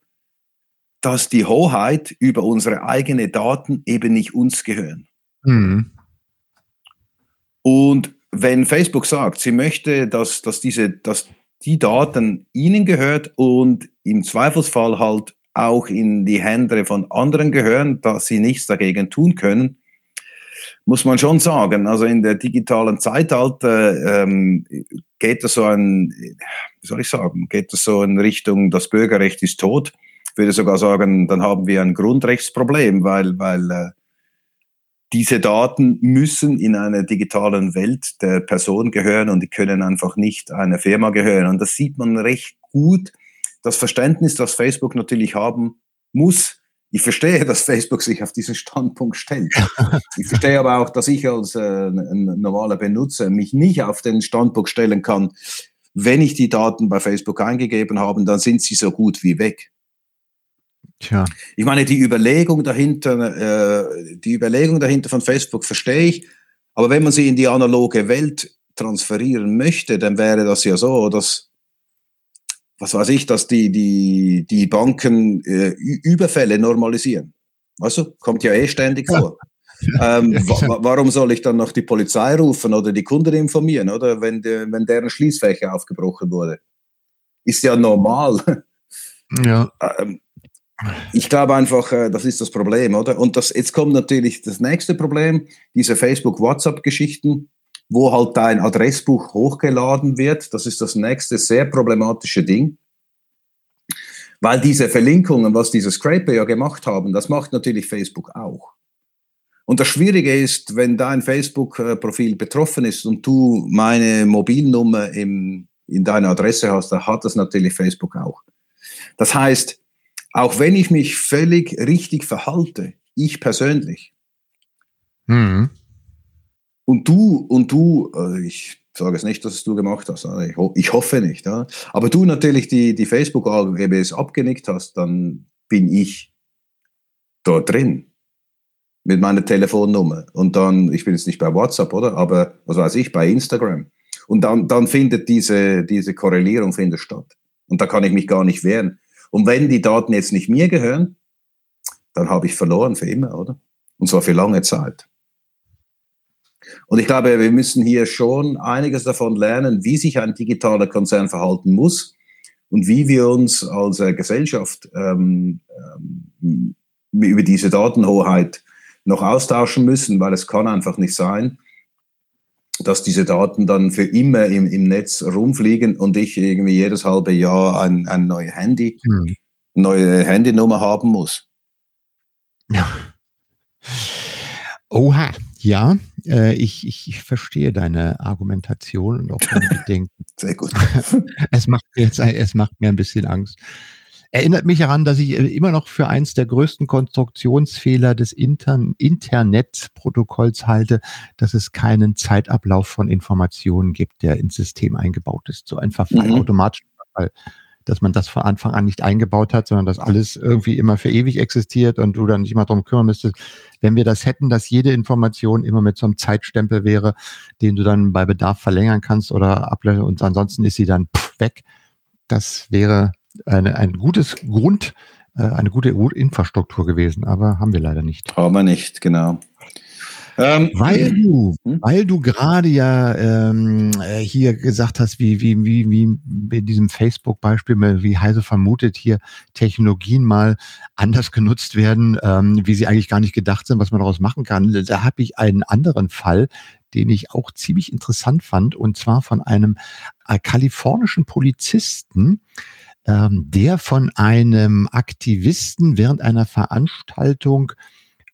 dass die Hoheit über unsere eigenen Daten eben nicht uns gehören. Mhm. Und wenn Facebook sagt, sie möchte, dass, dass, diese, dass die Daten ihnen gehört und im Zweifelsfall halt auch in die Hände von anderen gehören, dass sie nichts dagegen tun können, muss man schon sagen. Also in der digitalen Zeitalter ähm, geht es so ein, wie soll ich sagen, geht es so in Richtung, das Bürgerrecht ist tot. Ich würde sogar sagen, dann haben wir ein Grundrechtsproblem, weil, weil äh, diese Daten müssen in einer digitalen Welt der Person gehören und die können einfach nicht einer Firma gehören. Und das sieht man recht gut. Das Verständnis, das Facebook natürlich haben muss, ich verstehe, dass Facebook sich auf diesen Standpunkt stellt. [laughs] Ich verstehe aber auch, dass ich als äh, ein normaler Benutzer mich nicht auf den Standpunkt stellen kann, wenn ich die Daten bei Facebook eingegeben habe, dann sind sie so gut wie weg. Tja. Ich meine, die Überlegung dahinter, äh, die Überlegung dahinter von Facebook verstehe ich, aber wenn man sie in die analoge Welt transferieren möchte, dann wäre das ja so, dass was weiß ich, dass die, die, die Banken äh, Überfälle normalisieren. Weißt du, kommt ja eh ständig vor. Ähm, wa warum soll ich dann noch die Polizei rufen oder die Kunden informieren, oder wenn, de, wenn deren Schließfächer aufgebrochen wurde? Ist ja normal. Ja. Ähm, ich glaube einfach, äh, das ist das Problem, oder? Und das, jetzt kommt natürlich das nächste Problem, diese Facebook-WhatsApp-Geschichten wo halt dein Adressbuch hochgeladen wird. Das ist das nächste sehr problematische Ding. Weil diese Verlinkungen, was diese Scraper ja gemacht haben, das macht natürlich Facebook auch. Und das Schwierige ist, wenn dein Facebook-Profil betroffen ist und du meine Mobilnummer im, in deiner Adresse hast, dann hat das natürlich Facebook auch. Das heißt, auch wenn ich mich völlig richtig verhalte, ich persönlich, mhm. Und du, und du, also ich sage es nicht, dass es du gemacht hast, ich, ho ich hoffe nicht, ja. aber du natürlich die, die Facebook-AGBs abgenickt hast, dann bin ich dort drin mit meiner Telefonnummer. Und dann, ich bin jetzt nicht bei WhatsApp, oder? Aber was weiß ich, bei Instagram. Und dann, dann findet diese, diese Korrelierung findet statt. Und da kann ich mich gar nicht wehren. Und wenn die Daten jetzt nicht mir gehören, dann habe ich verloren für immer, oder? Und zwar für lange Zeit. Und ich glaube, wir müssen hier schon einiges davon lernen, wie sich ein digitaler Konzern verhalten muss und wie wir uns als äh, Gesellschaft ähm, ähm, über diese Datenhoheit noch austauschen müssen, weil es kann einfach nicht sein, dass diese Daten dann für immer im, im Netz rumfliegen und ich irgendwie jedes halbe Jahr ein, ein neues Handy, mhm. neue Handynummer haben muss. Ja. Oha, ja, äh, ich, ich, ich verstehe deine Argumentation und auch deine [laughs] Bedenken. Sehr gut. [laughs] es macht mir jetzt, es macht mir ein bisschen Angst. Erinnert mich daran, dass ich äh, immer noch für eins der größten Konstruktionsfehler des Inter Internetprotokolls halte, dass es keinen Zeitablauf von Informationen gibt, der ins System eingebaut ist. So einfach mhm. automatisch dass man das von Anfang an nicht eingebaut hat, sondern dass alles irgendwie immer für ewig existiert und du dann nicht mal drum kümmern müsstest. Wenn wir das hätten, dass jede Information immer mit so einem Zeitstempel wäre, den du dann bei Bedarf verlängern kannst oder ablösen und ansonsten ist sie dann weg. Das wäre eine, ein gutes Grund, äh, eine gute Infrastruktur gewesen, aber haben wir leider nicht. Haben wir nicht, genau. Ähm, weil du, hm? weil du gerade ja ähm, äh, hier gesagt hast, wie, wie, wie, wie in diesem Facebook-Beispiel, wie Heise vermutet, hier Technologien mal anders genutzt werden, ähm, wie sie eigentlich gar nicht gedacht sind, was man daraus machen kann. Da habe ich einen anderen Fall, den ich auch ziemlich interessant fand, und zwar von einem äh, kalifornischen Polizisten, ähm, der von einem Aktivisten während einer Veranstaltung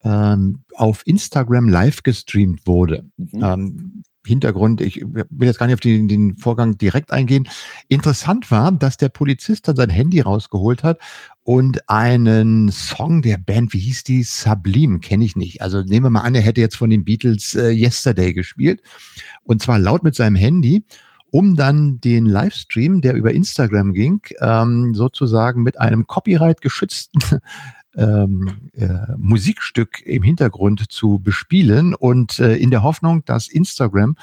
ähm, auf Instagram live gestreamt wurde. Mhm. Ähm, Hintergrund, ich will jetzt gar nicht auf den, den Vorgang direkt eingehen. Interessant war, dass der Polizist dann sein Handy rausgeholt hat und einen Song der Band, wie hieß die? Sublime, kenne ich nicht. Also nehmen wir mal an, er hätte jetzt von den Beatles äh, Yesterday gespielt und zwar laut mit seinem Handy um dann den Livestream, der über Instagram ging, ähm, sozusagen mit einem Copyright geschützten [laughs] ähm, äh, Musikstück im Hintergrund zu bespielen und äh, in der Hoffnung, dass Instagram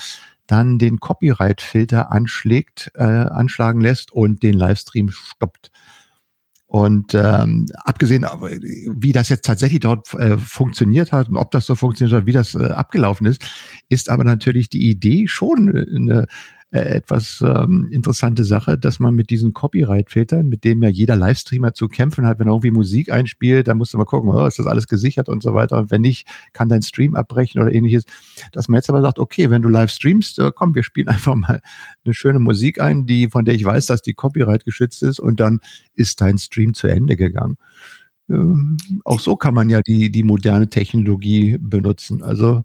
dann den Copyright-Filter anschlägt, äh, anschlagen lässt und den Livestream stoppt. Und ähm, abgesehen, wie das jetzt tatsächlich dort äh, funktioniert hat und ob das so funktioniert hat, wie das äh, abgelaufen ist, ist aber natürlich die Idee schon eine äh, etwas ähm, interessante Sache, dass man mit diesen Copyright-Filtern, mit denen ja jeder Livestreamer zu kämpfen hat, wenn er irgendwie Musik einspielt, dann musst du mal gucken, oh, ist das alles gesichert und so weiter. Und wenn nicht, kann dein Stream abbrechen oder ähnliches. Dass man jetzt aber sagt, okay, wenn du live streamst, äh, komm, wir spielen [laughs] einfach mal eine schöne Musik ein, die, von der ich weiß, dass die Copyright geschützt ist und dann ist dein Stream zu Ende gegangen. Ähm, auch so kann man ja die, die moderne Technologie benutzen. Also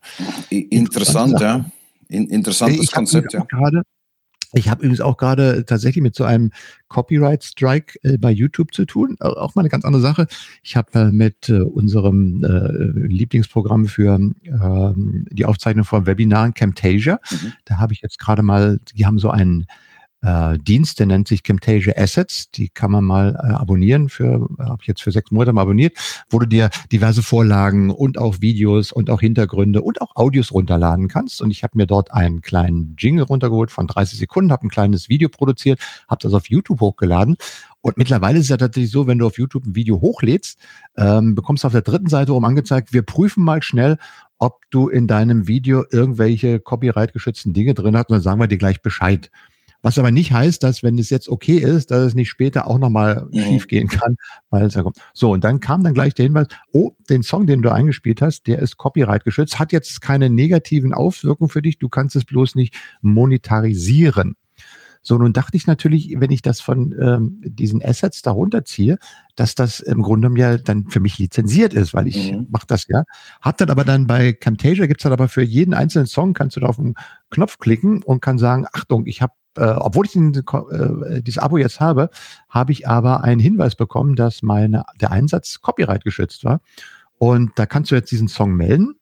interessant, ja. In, interessantes Konzept, ja. Gerade, ich habe übrigens auch gerade tatsächlich mit so einem Copyright Strike äh, bei YouTube zu tun. Auch mal eine ganz andere Sache. Ich habe äh, mit äh, unserem äh, Lieblingsprogramm für ähm, die Aufzeichnung von Webinaren Camtasia, mhm. da habe ich jetzt gerade mal, die haben so einen äh, Dienst, der nennt sich Camtasia Assets. Die kann man mal äh, abonnieren für, äh, habe ich jetzt für sechs Monate mal abonniert, wo du dir diverse Vorlagen und auch Videos und auch Hintergründe und auch Audios runterladen kannst. Und ich habe mir dort einen kleinen Jingle runtergeholt von 30 Sekunden, habe ein kleines Video produziert, habe das auf YouTube hochgeladen und mittlerweile ist es ja tatsächlich so, wenn du auf YouTube ein Video hochlädst, ähm, bekommst du auf der dritten Seite rum angezeigt, wir prüfen mal schnell, ob du in deinem Video irgendwelche copyright-geschützten Dinge drin hast und dann sagen wir dir gleich Bescheid. Was aber nicht heißt, dass wenn es jetzt okay ist, dass es nicht später auch nochmal mhm. schief gehen kann, weil es ja kommt. So, und dann kam dann gleich der Hinweis, oh, den Song, den du eingespielt hast, der ist copyright geschützt, hat jetzt keine negativen Auswirkungen für dich, du kannst es bloß nicht monetarisieren. So, nun dachte ich natürlich, wenn ich das von ähm, diesen Assets darunter ziehe, dass das im Grunde ja dann für mich lizenziert ist, weil ich mhm. mache das ja. Hab dann aber dann bei Camtasia gibt's dann aber für jeden einzelnen Song, kannst du da auf den Knopf klicken und kann sagen, Achtung, ich habe äh, obwohl ich den, äh, dieses Abo jetzt habe, habe ich aber einen Hinweis bekommen, dass meine, der Einsatz Copyright geschützt war. Und da kannst du jetzt diesen Song melden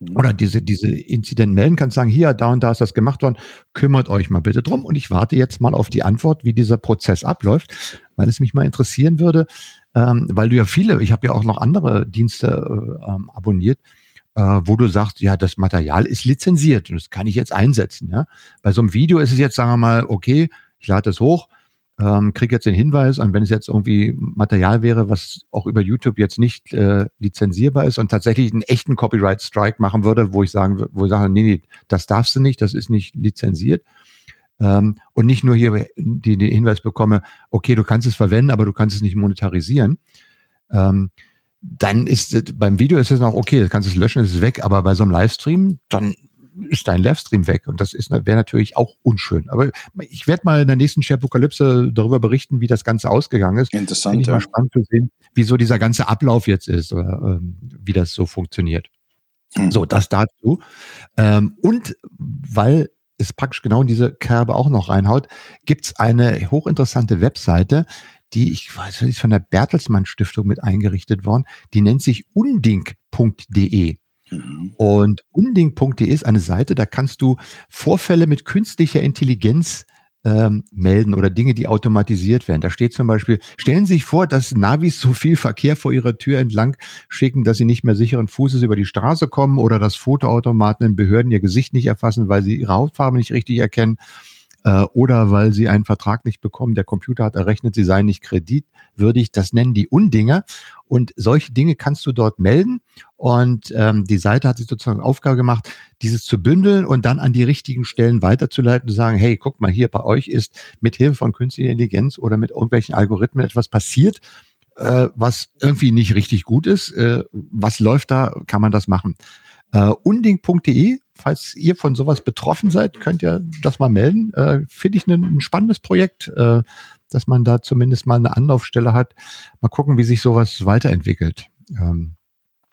mhm. oder diese, diese Inzident melden, kannst sagen, hier, da und da ist das gemacht worden, kümmert euch mal bitte drum. Und ich warte jetzt mal auf die Antwort, wie dieser Prozess abläuft, weil es mich mal interessieren würde, ähm, weil du ja viele, ich habe ja auch noch andere Dienste äh, ähm, abonniert, wo du sagst, ja, das Material ist lizenziert und das kann ich jetzt einsetzen. Ja? Bei so einem Video ist es jetzt, sagen wir mal, okay, ich lade es hoch, ähm, kriege jetzt den Hinweis und wenn es jetzt irgendwie Material wäre, was auch über YouTube jetzt nicht äh, lizenzierbar ist und tatsächlich einen echten Copyright Strike machen würde, wo ich sagen, wo ich sage, nee, nee, das darfst du nicht, das ist nicht lizenziert. Ähm, und nicht nur hier den Hinweis bekomme, okay, du kannst es verwenden, aber du kannst es nicht monetarisieren. Ähm, dann ist beim Video ist es noch okay, das kannst du es löschen, ist es weg, aber bei so einem Livestream, dann ist dein Livestream weg und das ist wäre natürlich auch unschön. Aber ich werde mal in der nächsten Sharepokalypse darüber berichten, wie das Ganze ausgegangen ist. Interessant. Ich mal spannend zu sehen, wieso dieser ganze Ablauf jetzt ist oder ähm, wie das so funktioniert. Hm. So, das dazu. Ähm, und weil es praktisch genau in diese Kerbe auch noch reinhaut, gibt's eine hochinteressante Webseite, die, ich weiß, ist von der Bertelsmann Stiftung mit eingerichtet worden. Die nennt sich unding.de. Mhm. Und unding.de ist eine Seite, da kannst du Vorfälle mit künstlicher Intelligenz ähm, melden oder Dinge, die automatisiert werden. Da steht zum Beispiel, stellen Sie sich vor, dass Navis so viel Verkehr vor Ihrer Tür entlang schicken, dass Sie nicht mehr sicheren Fußes über die Straße kommen oder dass Fotoautomaten in Behörden Ihr Gesicht nicht erfassen, weil sie Ihre Hautfarbe nicht richtig erkennen äh, oder weil sie einen Vertrag nicht bekommen, der Computer hat errechnet, sie seien nicht kreditwürdig. Das nennen die Undinger. Und solche Dinge kannst du dort melden. Und ähm, die Seite hat sich sozusagen Aufgabe gemacht, dieses zu bündeln und dann an die richtigen Stellen weiterzuleiten und zu sagen, hey, guck mal, hier bei euch ist mit Hilfe von künstlicher Intelligenz oder mit irgendwelchen Algorithmen etwas passiert, äh, was irgendwie nicht richtig gut ist. Äh, was läuft da? Kann man das machen? Äh, unding.de falls ihr von sowas betroffen seid, könnt ihr das mal melden. Äh, Finde ich ein, ein, spannendes Projekt, äh, dass man da zumindest mal eine Anlaufstelle hat. Mal gucken, wie sich sowas weiterentwickelt. Ähm,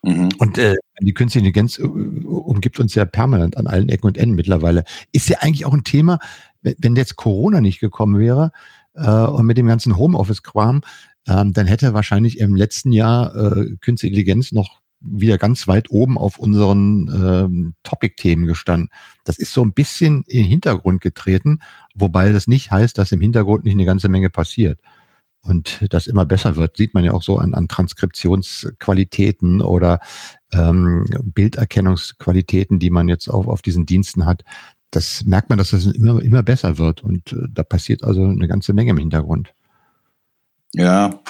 mhm. Und äh, die künstliche Intelligenz umgibt uns ja permanent an allen Ecken und Enden mittlerweile. Ist ja eigentlich auch ein Thema, wenn jetzt Corona nicht gekommen wäre und mit dem ganzen Homeoffice-Kram, ähm, dann hätte wahrscheinlich im letzten Jahr äh, künstliche Intelligenz noch wieder ganz weit oben auf unseren ähm, Topic-Themen gestanden. Das ist so ein bisschen in den Hintergrund getreten, wobei das nicht heißt, dass im Hintergrund nicht eine ganze Menge passiert. Und das immer besser wird, sieht man ja auch so an, an Transkriptionsqualitäten oder ähm, Bilderkennungsqualitäten, die man jetzt auf, auf diesen Diensten hat. Das merkt man, dass das immer, immer besser wird. Und äh, da passiert also eine ganze Menge im Hintergrund. Ja,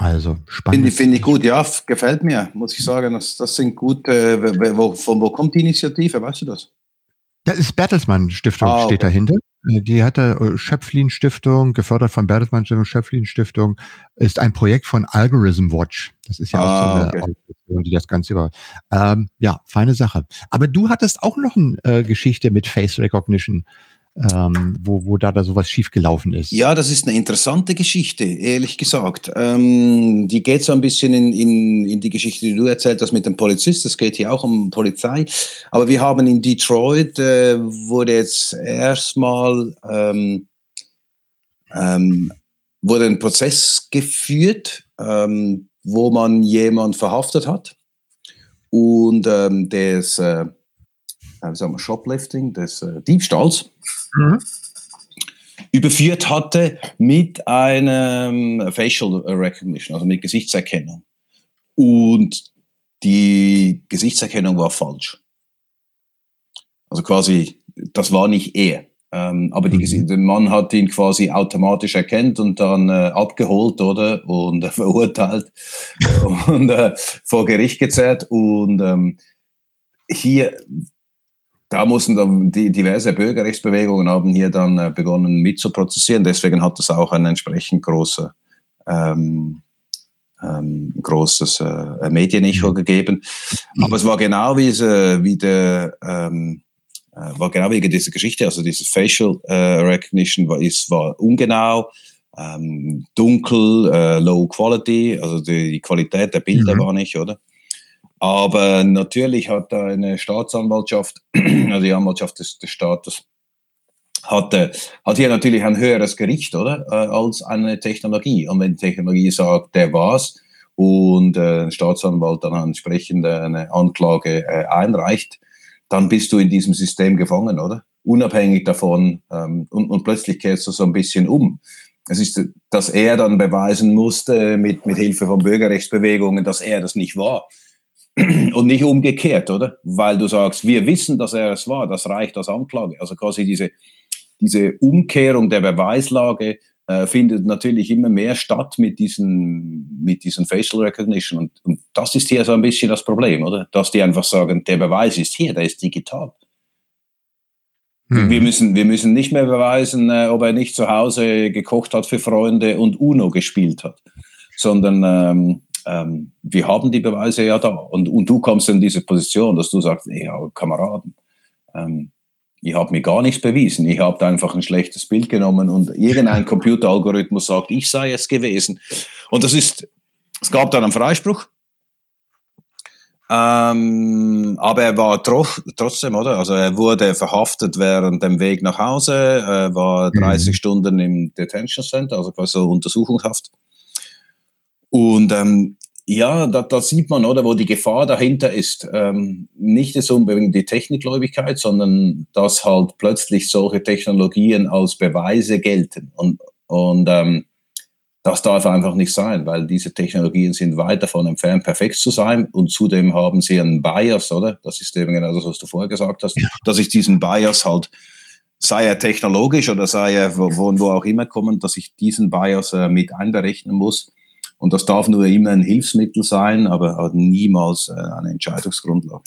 also spannend. Finde find ich gut, ja, gefällt mir, muss ich sagen. Das, das sind gute. Wo, von wo kommt die Initiative, weißt du das? Das ist Bertelsmann Stiftung ah, okay. steht dahinter. Äh, die hatte äh, Schöpflin Stiftung, gefördert von Bertelsmann Stiftung, Schöpflin Stiftung, ist ein Projekt von Algorithm Watch. Das ist ja ah, auch so eine okay. Organisation, die das Ganze über. Ähm, ja, feine Sache. Aber du hattest auch noch eine äh, Geschichte mit Face Recognition ähm, wo, wo da, da sowas schiefgelaufen ist. Ja, das ist eine interessante Geschichte, ehrlich gesagt. Ähm, die geht so ein bisschen in, in, in die Geschichte, die du erzählt hast mit dem Polizist. Es geht hier auch um Polizei. Aber wir haben in Detroit, äh, wurde jetzt erstmal ähm, ähm, wurde ein Prozess geführt, ähm, wo man jemand verhaftet hat und ähm, des äh, Shoplifting, des äh, Diebstahls mhm. überführt hatte mit einem Facial Recognition, also mit Gesichtserkennung. Und die Gesichtserkennung war falsch. Also quasi, das war nicht er. Ähm, aber die, mhm. der Mann hat ihn quasi automatisch erkennt und dann äh, abgeholt, oder? Und äh, [laughs] verurteilt und äh, vor Gericht gezerrt. Und ähm, hier da mussten dann die diverse Bürgerrechtsbewegungen haben hier dann äh, begonnen mitzuprozessieren. Deswegen hat es auch ein entsprechend große, ähm, ähm, großes äh, Medienecho mhm. gegeben. Aber es war genau wie, diese, wie der, ähm, äh, war genau wegen dieser Geschichte, also dieses Facial äh, Recognition war, ist, war ungenau, ähm, dunkel, äh, low quality, also die, die Qualität der Bilder mhm. war nicht, oder? Aber natürlich hat eine Staatsanwaltschaft, [clears throat] also die Anwaltschaft des, des Staates, hat, hat hier natürlich ein höheres Gericht, oder? Äh, als eine Technologie. Und wenn die Technologie sagt, der war's, und äh, ein Staatsanwalt dann entsprechend eine Anklage äh, einreicht, dann bist du in diesem System gefangen, oder? Unabhängig davon. Ähm, und, und plötzlich kehrst du so ein bisschen um. Es ist, dass er dann beweisen musste mit, mit Hilfe von Bürgerrechtsbewegungen, dass er das nicht war. Und nicht umgekehrt, oder? Weil du sagst, wir wissen, dass er es war, das reicht als Anklage. Also quasi diese, diese Umkehrung der Beweislage äh, findet natürlich immer mehr statt mit diesen, mit diesen Facial Recognition. Und, und das ist hier so ein bisschen das Problem, oder? Dass die einfach sagen, der Beweis ist hier, der ist digital. Hm. Wir, müssen, wir müssen nicht mehr beweisen, äh, ob er nicht zu Hause gekocht hat für Freunde und Uno gespielt hat, sondern ähm, ähm, wir haben die Beweise ja da. Und, und du kommst in diese Position, dass du sagst, ja, Kameraden, ähm, ich habe mir gar nichts bewiesen. Ich habe einfach ein schlechtes Bild genommen und irgendein Computeralgorithmus sagt, ich sei es gewesen. Und das ist, es gab dann einen Freispruch. Ähm, aber er war tro trotzdem, oder? Also er wurde verhaftet während dem Weg nach Hause, er war 30 mhm. Stunden im Detention Center, also quasi so Untersuchungshaft. Und ähm, ja, da, da sieht man, oder, wo die Gefahr dahinter ist. Ähm, nicht so unbedingt die Technikgläubigkeit, sondern dass halt plötzlich solche Technologien als Beweise gelten. Und, und ähm, das darf einfach nicht sein, weil diese Technologien sind weit davon entfernt, perfekt zu sein. Und zudem haben sie einen Bias, oder? Das ist eben genau das, was du vorher gesagt hast, dass ich diesen Bias halt, sei er technologisch oder sei er von wo auch immer kommen, dass ich diesen Bias äh, mit einberechnen muss und das darf nur immer ein Hilfsmittel sein, aber niemals äh, eine Entscheidungsgrundlage.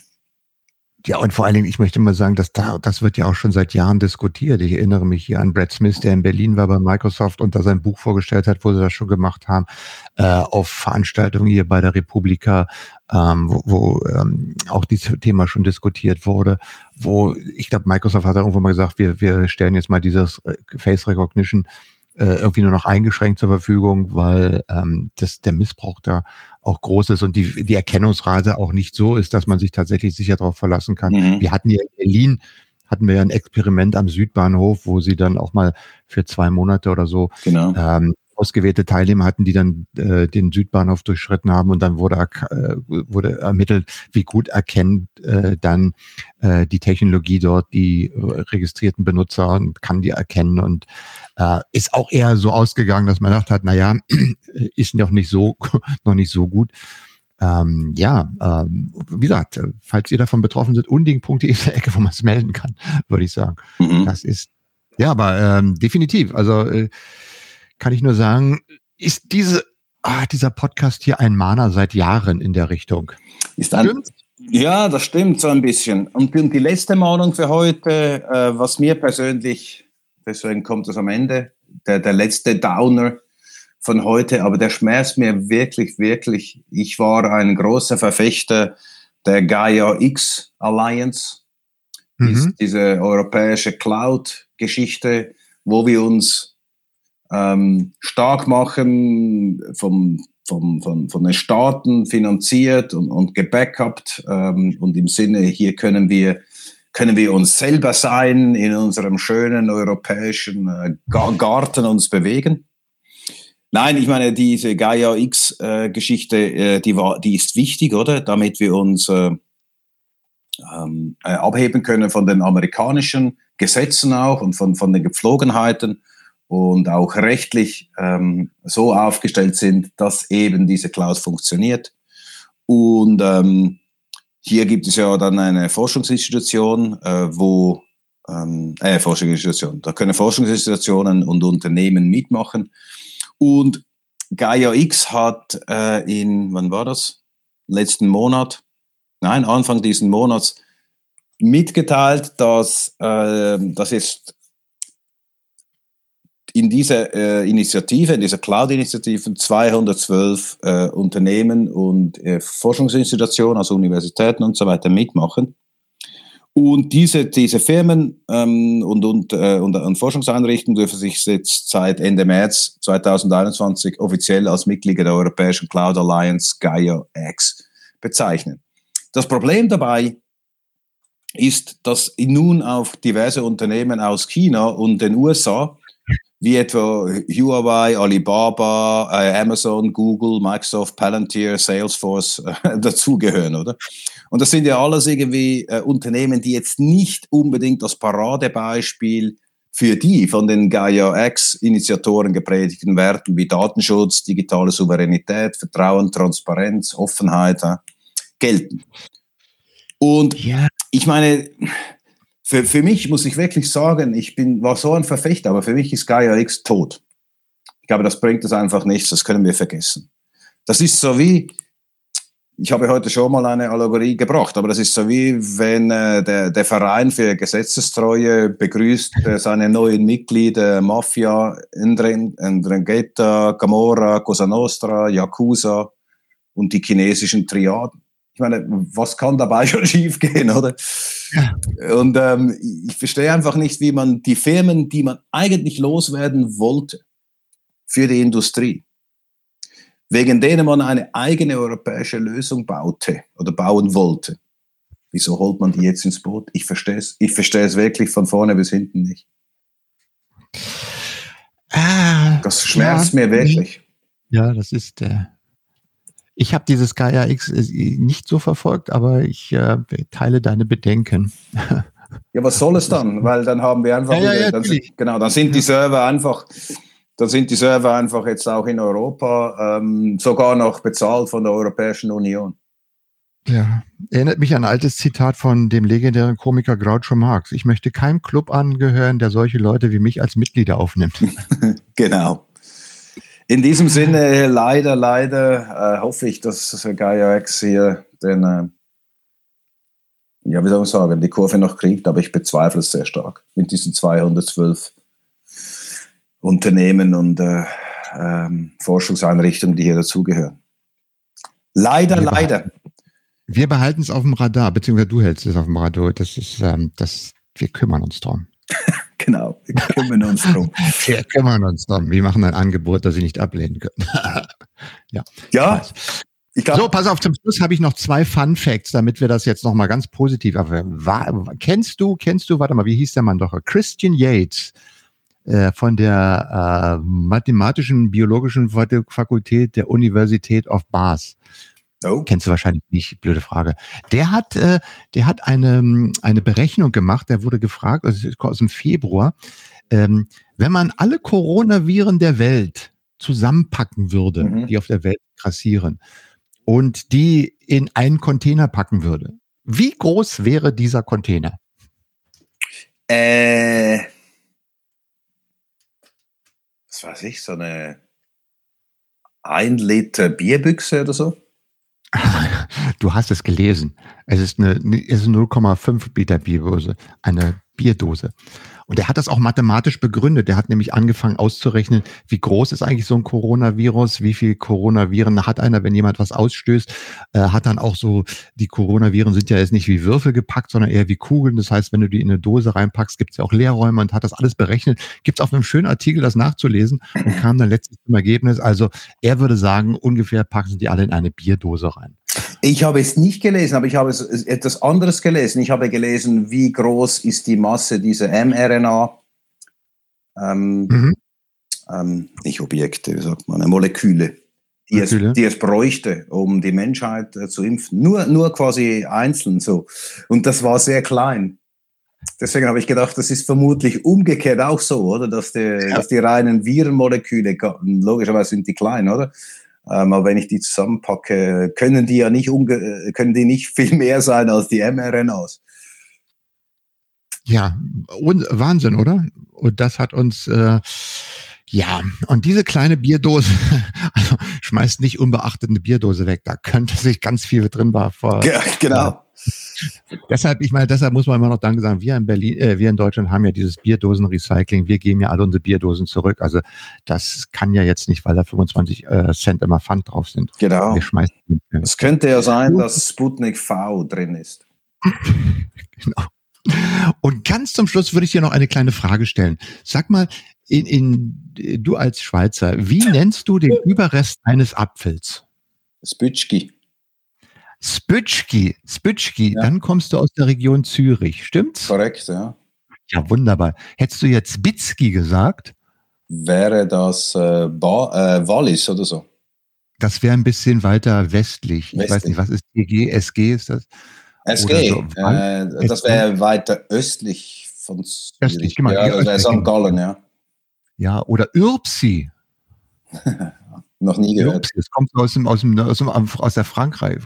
Ja, und vor allen Dingen, ich möchte mal sagen, dass da, das wird ja auch schon seit Jahren diskutiert. Ich erinnere mich hier an Brad Smith, der in Berlin war bei Microsoft und da sein Buch vorgestellt hat, wo sie das schon gemacht haben, äh, auf Veranstaltungen hier bei der Republika, ähm, wo, wo ähm, auch dieses Thema schon diskutiert wurde, wo ich glaube, Microsoft hat irgendwo mal gesagt, wir, wir stellen jetzt mal dieses äh, Face Recognition äh, irgendwie nur noch eingeschränkt zur Verfügung, weil ähm, das, der Missbrauch da auch groß ist und die, die Erkennungsrate auch nicht so ist, dass man sich tatsächlich sicher darauf verlassen kann. Mhm. Wir hatten ja in Berlin, hatten wir ja ein Experiment am Südbahnhof, wo sie dann auch mal für zwei Monate oder so genau. ähm, ausgewählte Teilnehmer hatten, die dann äh, den Südbahnhof durchschritten haben und dann wurde, äh, wurde ermittelt, wie gut erkennt äh, dann äh, die Technologie dort die äh, registrierten Benutzer und kann die erkennen und äh, ist auch eher so ausgegangen, dass man gedacht hat, na ja, [clears throat] ist noch nicht so [laughs] noch nicht so gut. Ähm, ja, ähm, wie gesagt, falls ihr davon betroffen seid, unding.de ist [laughs] der Ecke, wo man es melden kann, würde ich sagen. Mhm. Das ist ja, aber ähm, definitiv. Also äh, kann ich nur sagen, ist diese, ah, dieser Podcast hier ein Mahner seit Jahren in der Richtung. Ist ein, Ja, das stimmt so ein bisschen. Und die letzte Mahnung für heute, äh, was mir persönlich, deswegen kommt es am Ende, der, der letzte Downer von heute, aber der schmerzt mir wirklich, wirklich. Ich war ein großer Verfechter der Gaia X Alliance, mhm. diese europäische Cloud-Geschichte, wo wir uns ähm, stark machen vom vom, von, von den Staaten finanziert und, und gebackupt ähm, und im Sinne, hier können wir, können wir uns selber sein, in unserem schönen europäischen äh, Garten uns bewegen. Nein, ich meine, diese Gaia X-Geschichte, äh, die, war, die ist wichtig, oder? Damit wir uns äh, ähm, äh, abheben können von den amerikanischen Gesetzen auch und von, von den Gepflogenheiten und auch rechtlich ähm, so aufgestellt sind, dass eben diese Cloud funktioniert. Und ähm, hier gibt es ja dann eine Forschungsinstitution, äh, wo ähm, äh, Forschungsinstitution, da können Forschungsinstitutionen und Unternehmen mitmachen. Und Gaia X hat äh, in, wann war das? Letzten Monat, nein, Anfang diesen Monats mitgeteilt, dass äh, das jetzt in dieser äh, Initiative, in dieser Cloud-Initiative 212 äh, Unternehmen und äh, Forschungsinstitutionen, also Universitäten und so weiter mitmachen. Und diese, diese Firmen ähm, und, und, äh, und, und Forschungseinrichtungen dürfen sich jetzt seit Ende März 2021 offiziell als Mitglieder der Europäischen Cloud Alliance Gaia X bezeichnen. Das Problem dabei ist, dass nun auf diverse Unternehmen aus China und den USA wie etwa Huawei, Alibaba, äh, Amazon, Google, Microsoft, Palantir, Salesforce äh, [laughs] dazugehören, oder? Und das sind ja alles irgendwie äh, Unternehmen, die jetzt nicht unbedingt das Paradebeispiel für die von den Gaia X-Initiatoren gepredigten Werten wie Datenschutz, digitale Souveränität, Vertrauen, Transparenz, Offenheit gelten. Und ja. ich meine, für, für mich muss ich wirklich sagen, ich bin, war so ein Verfechter, aber für mich ist Gaia X tot. Ich glaube, das bringt es einfach nichts, das können wir vergessen. Das ist so wie, ich habe heute schon mal eine Allegorie gebracht, aber das ist so wie, wenn äh, der, der Verein für Gesetzestreue begrüßt äh, seine neuen Mitglieder Mafia, Ndrangheta, Gamora, Cosa Nostra, Yakuza und die chinesischen Triaden ich meine, was kann dabei [laughs] schon schiefgehen, oder? Ja. Und ähm, ich verstehe einfach nicht, wie man die Firmen, die man eigentlich loswerden wollte für die Industrie, wegen denen man eine eigene europäische Lösung baute oder bauen wollte, wieso holt man die jetzt ins Boot? Ich verstehe es. Ich verstehe es wirklich von vorne bis hinten nicht. Ah, das schmerzt ja, mir wirklich. Ja, das ist. Äh ich habe dieses Gaia X äh, nicht so verfolgt, aber ich äh, teile deine Bedenken. Ja, was soll es dann? Weil dann haben wir einfach, ja, ja, ja, dann, genau, dann sind die Server einfach, dann sind die Server einfach jetzt auch in Europa ähm, sogar noch bezahlt von der Europäischen Union. Ja, erinnert mich an ein altes Zitat von dem legendären Komiker Groucho Marx. Ich möchte keinem Club angehören, der solche Leute wie mich als Mitglieder aufnimmt. [laughs] genau. In diesem Sinne, leider, leider äh, hoffe ich, dass Gaia X hier den, äh, ja, wie soll man sagen, die Kurve noch kriegt, aber ich bezweifle es sehr stark mit diesen 212 Unternehmen und äh, ähm, Forschungseinrichtungen, die hier dazugehören. Leider, wir leider. Wir behalten es auf dem Radar, beziehungsweise du hältst es auf dem Radar. Das ist, ähm, das, wir kümmern uns drum. [laughs] Genau, wir kümmern uns drum. [laughs] Wir kümmern uns drum. Wir machen ein Angebot, das Sie nicht ablehnen können. [laughs] ja. Ja. Ich glaub, so, pass auf, zum Schluss habe ich noch zwei Fun Facts, damit wir das jetzt nochmal ganz positiv war, Kennst du, kennst du, warte mal, wie hieß der Mann doch? Christian Yates äh, von der äh, Mathematischen Biologischen Fakultät der Universität of Bath. Oh. Kennst du wahrscheinlich nicht, blöde Frage. Der hat, äh, der hat eine, eine Berechnung gemacht, der wurde gefragt, also aus dem Februar, ähm, wenn man alle Coronaviren der Welt zusammenpacken würde, mhm. die auf der Welt grassieren, und die in einen Container packen würde, wie groß wäre dieser Container? Äh, was weiß ich, so eine ein Liter Bierbüchse oder so? [laughs] Du hast es gelesen. Es ist eine, es ist 0,5 Liter Bierdose, eine Bierdose. Und er hat das auch mathematisch begründet. Er hat nämlich angefangen auszurechnen, wie groß ist eigentlich so ein Coronavirus, wie viel Coronaviren hat einer, wenn jemand was ausstößt. Äh, hat dann auch so, die Coronaviren sind ja jetzt nicht wie Würfel gepackt, sondern eher wie Kugeln. Das heißt, wenn du die in eine Dose reinpackst, gibt es ja auch Leerräume und hat das alles berechnet. Gibt es auf einem schönen Artikel, das nachzulesen und kam dann letztlich zum Ergebnis. Also er würde sagen, ungefähr packen die alle in eine Bierdose rein. Ich habe es nicht gelesen, aber ich habe es etwas anderes gelesen. Ich habe gelesen, wie groß ist die Masse dieser mRNA, ähm, mhm. ähm, nicht Objekte, wie sagt man, Moleküle, die. Es, die es bräuchte, um die Menschheit äh, zu impfen. Nur, nur quasi einzeln so. Und das war sehr klein. Deswegen habe ich gedacht, das ist vermutlich umgekehrt auch so, oder? Dass die, ja. dass die reinen Virenmoleküle, logischerweise sind die klein, oder? Ähm, aber wenn ich die zusammenpacke, können die ja nicht, können die nicht viel mehr sein als die mRNAs. Ja, und Wahnsinn, oder? Und das hat uns, äh, ja, und diese kleine Bierdose, [laughs] also schmeißt nicht unbeachtet eine Bierdose weg, da könnte sich ganz viel drin war vor. Ja, genau [laughs] deshalb, ich meine, deshalb muss man immer noch Danke sagen. Wir in Berlin, äh, wir in Deutschland haben ja dieses Bierdosenrecycling. Wir geben ja alle unsere Bierdosen zurück. Also das kann ja jetzt nicht, weil da 25 äh, Cent immer Pfand drauf sind. Genau. Wir schmeißen es könnte ja sein, dass Sputnik V drin ist. [laughs] genau. Und ganz zum Schluss würde ich dir noch eine kleine Frage stellen. Sag mal, in, in, du als Schweizer, wie nennst du den Überrest eines Apfels? Spütschki. Spütschki, Spütschki, ja. dann kommst du aus der Region Zürich, stimmt's? Korrekt, ja. Ja, wunderbar. Hättest du jetzt Bitzki gesagt? Wäre das äh, ba äh, Wallis oder so? Das wäre ein bisschen weiter westlich. westlich. Ich weiß nicht, was ist TG? SG ist das? SG, so. äh, das wäre weiter östlich von Zürich. Östlich, genau. Ja, das wäre St. Gallen, ja. Ja, oder Urbsi. [laughs] Noch nie gehört. Es kommt aus, dem, aus, dem, aus, dem, aus der Frankreich.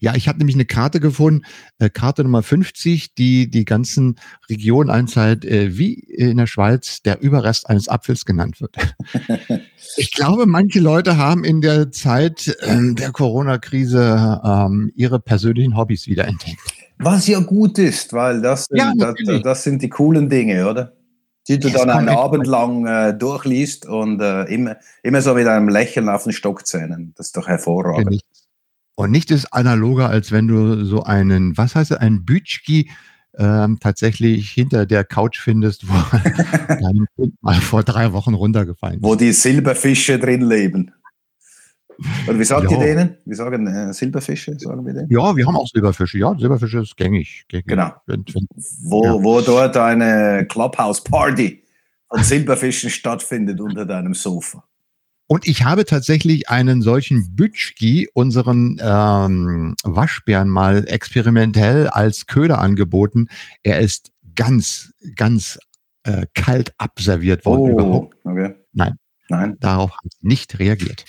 Ja, ich habe nämlich eine Karte gefunden, äh, Karte Nummer 50, die die ganzen Regionen anzeigt, äh, wie in der Schweiz der Überrest eines Apfels genannt wird. [laughs] ich glaube, manche Leute haben in der Zeit äh, der Corona-Krise ähm, ihre persönlichen Hobbys wiederentdeckt. Was ja gut ist, weil das, ja, das, das sind die coolen Dinge, oder? Die du dann einen Abend lang äh, durchliest und äh, immer, immer so mit einem Lächeln auf den Stockzähnen. Das ist doch hervorragend. Und nicht ist analoger, als wenn du so einen, was heißt es, einen Bütschki ähm, tatsächlich hinter der Couch findest, wo [laughs] dein Kind mal vor drei Wochen runtergefallen ist. Wo die Silberfische drin leben. Oder wie sagt ja. ihr denen? Wir sagen äh, Silberfische, sagen wir denen? Ja, wir haben auch Silberfische. Ja, Silberfische ist gängig. gängig. Genau. Wenn, wenn, wo, ja. wo dort eine Clubhouse-Party von Silberfischen [laughs] stattfindet unter deinem Sofa. Und ich habe tatsächlich einen solchen Bütschki, unseren ähm, Waschbären, mal experimentell als Köder angeboten. Er ist ganz, ganz äh, kalt abserviert worden. Oh, überhaupt. Okay. Nein. Nein. Darauf hat nicht reagiert.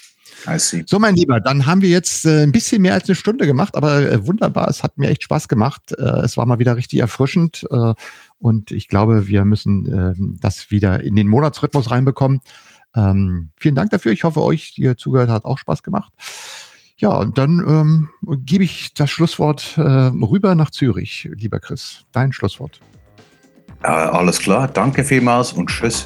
So, mein Lieber, dann haben wir jetzt äh, ein bisschen mehr als eine Stunde gemacht, aber äh, wunderbar. Es hat mir echt Spaß gemacht. Äh, es war mal wieder richtig erfrischend äh, und ich glaube, wir müssen äh, das wieder in den Monatsrhythmus reinbekommen. Ähm, vielen Dank dafür. Ich hoffe, euch, die ihr zugehört habt, auch Spaß gemacht. Ja, und dann ähm, gebe ich das Schlusswort äh, rüber nach Zürich, lieber Chris. Dein Schlusswort. alles klar. Danke vielmals und tschüss.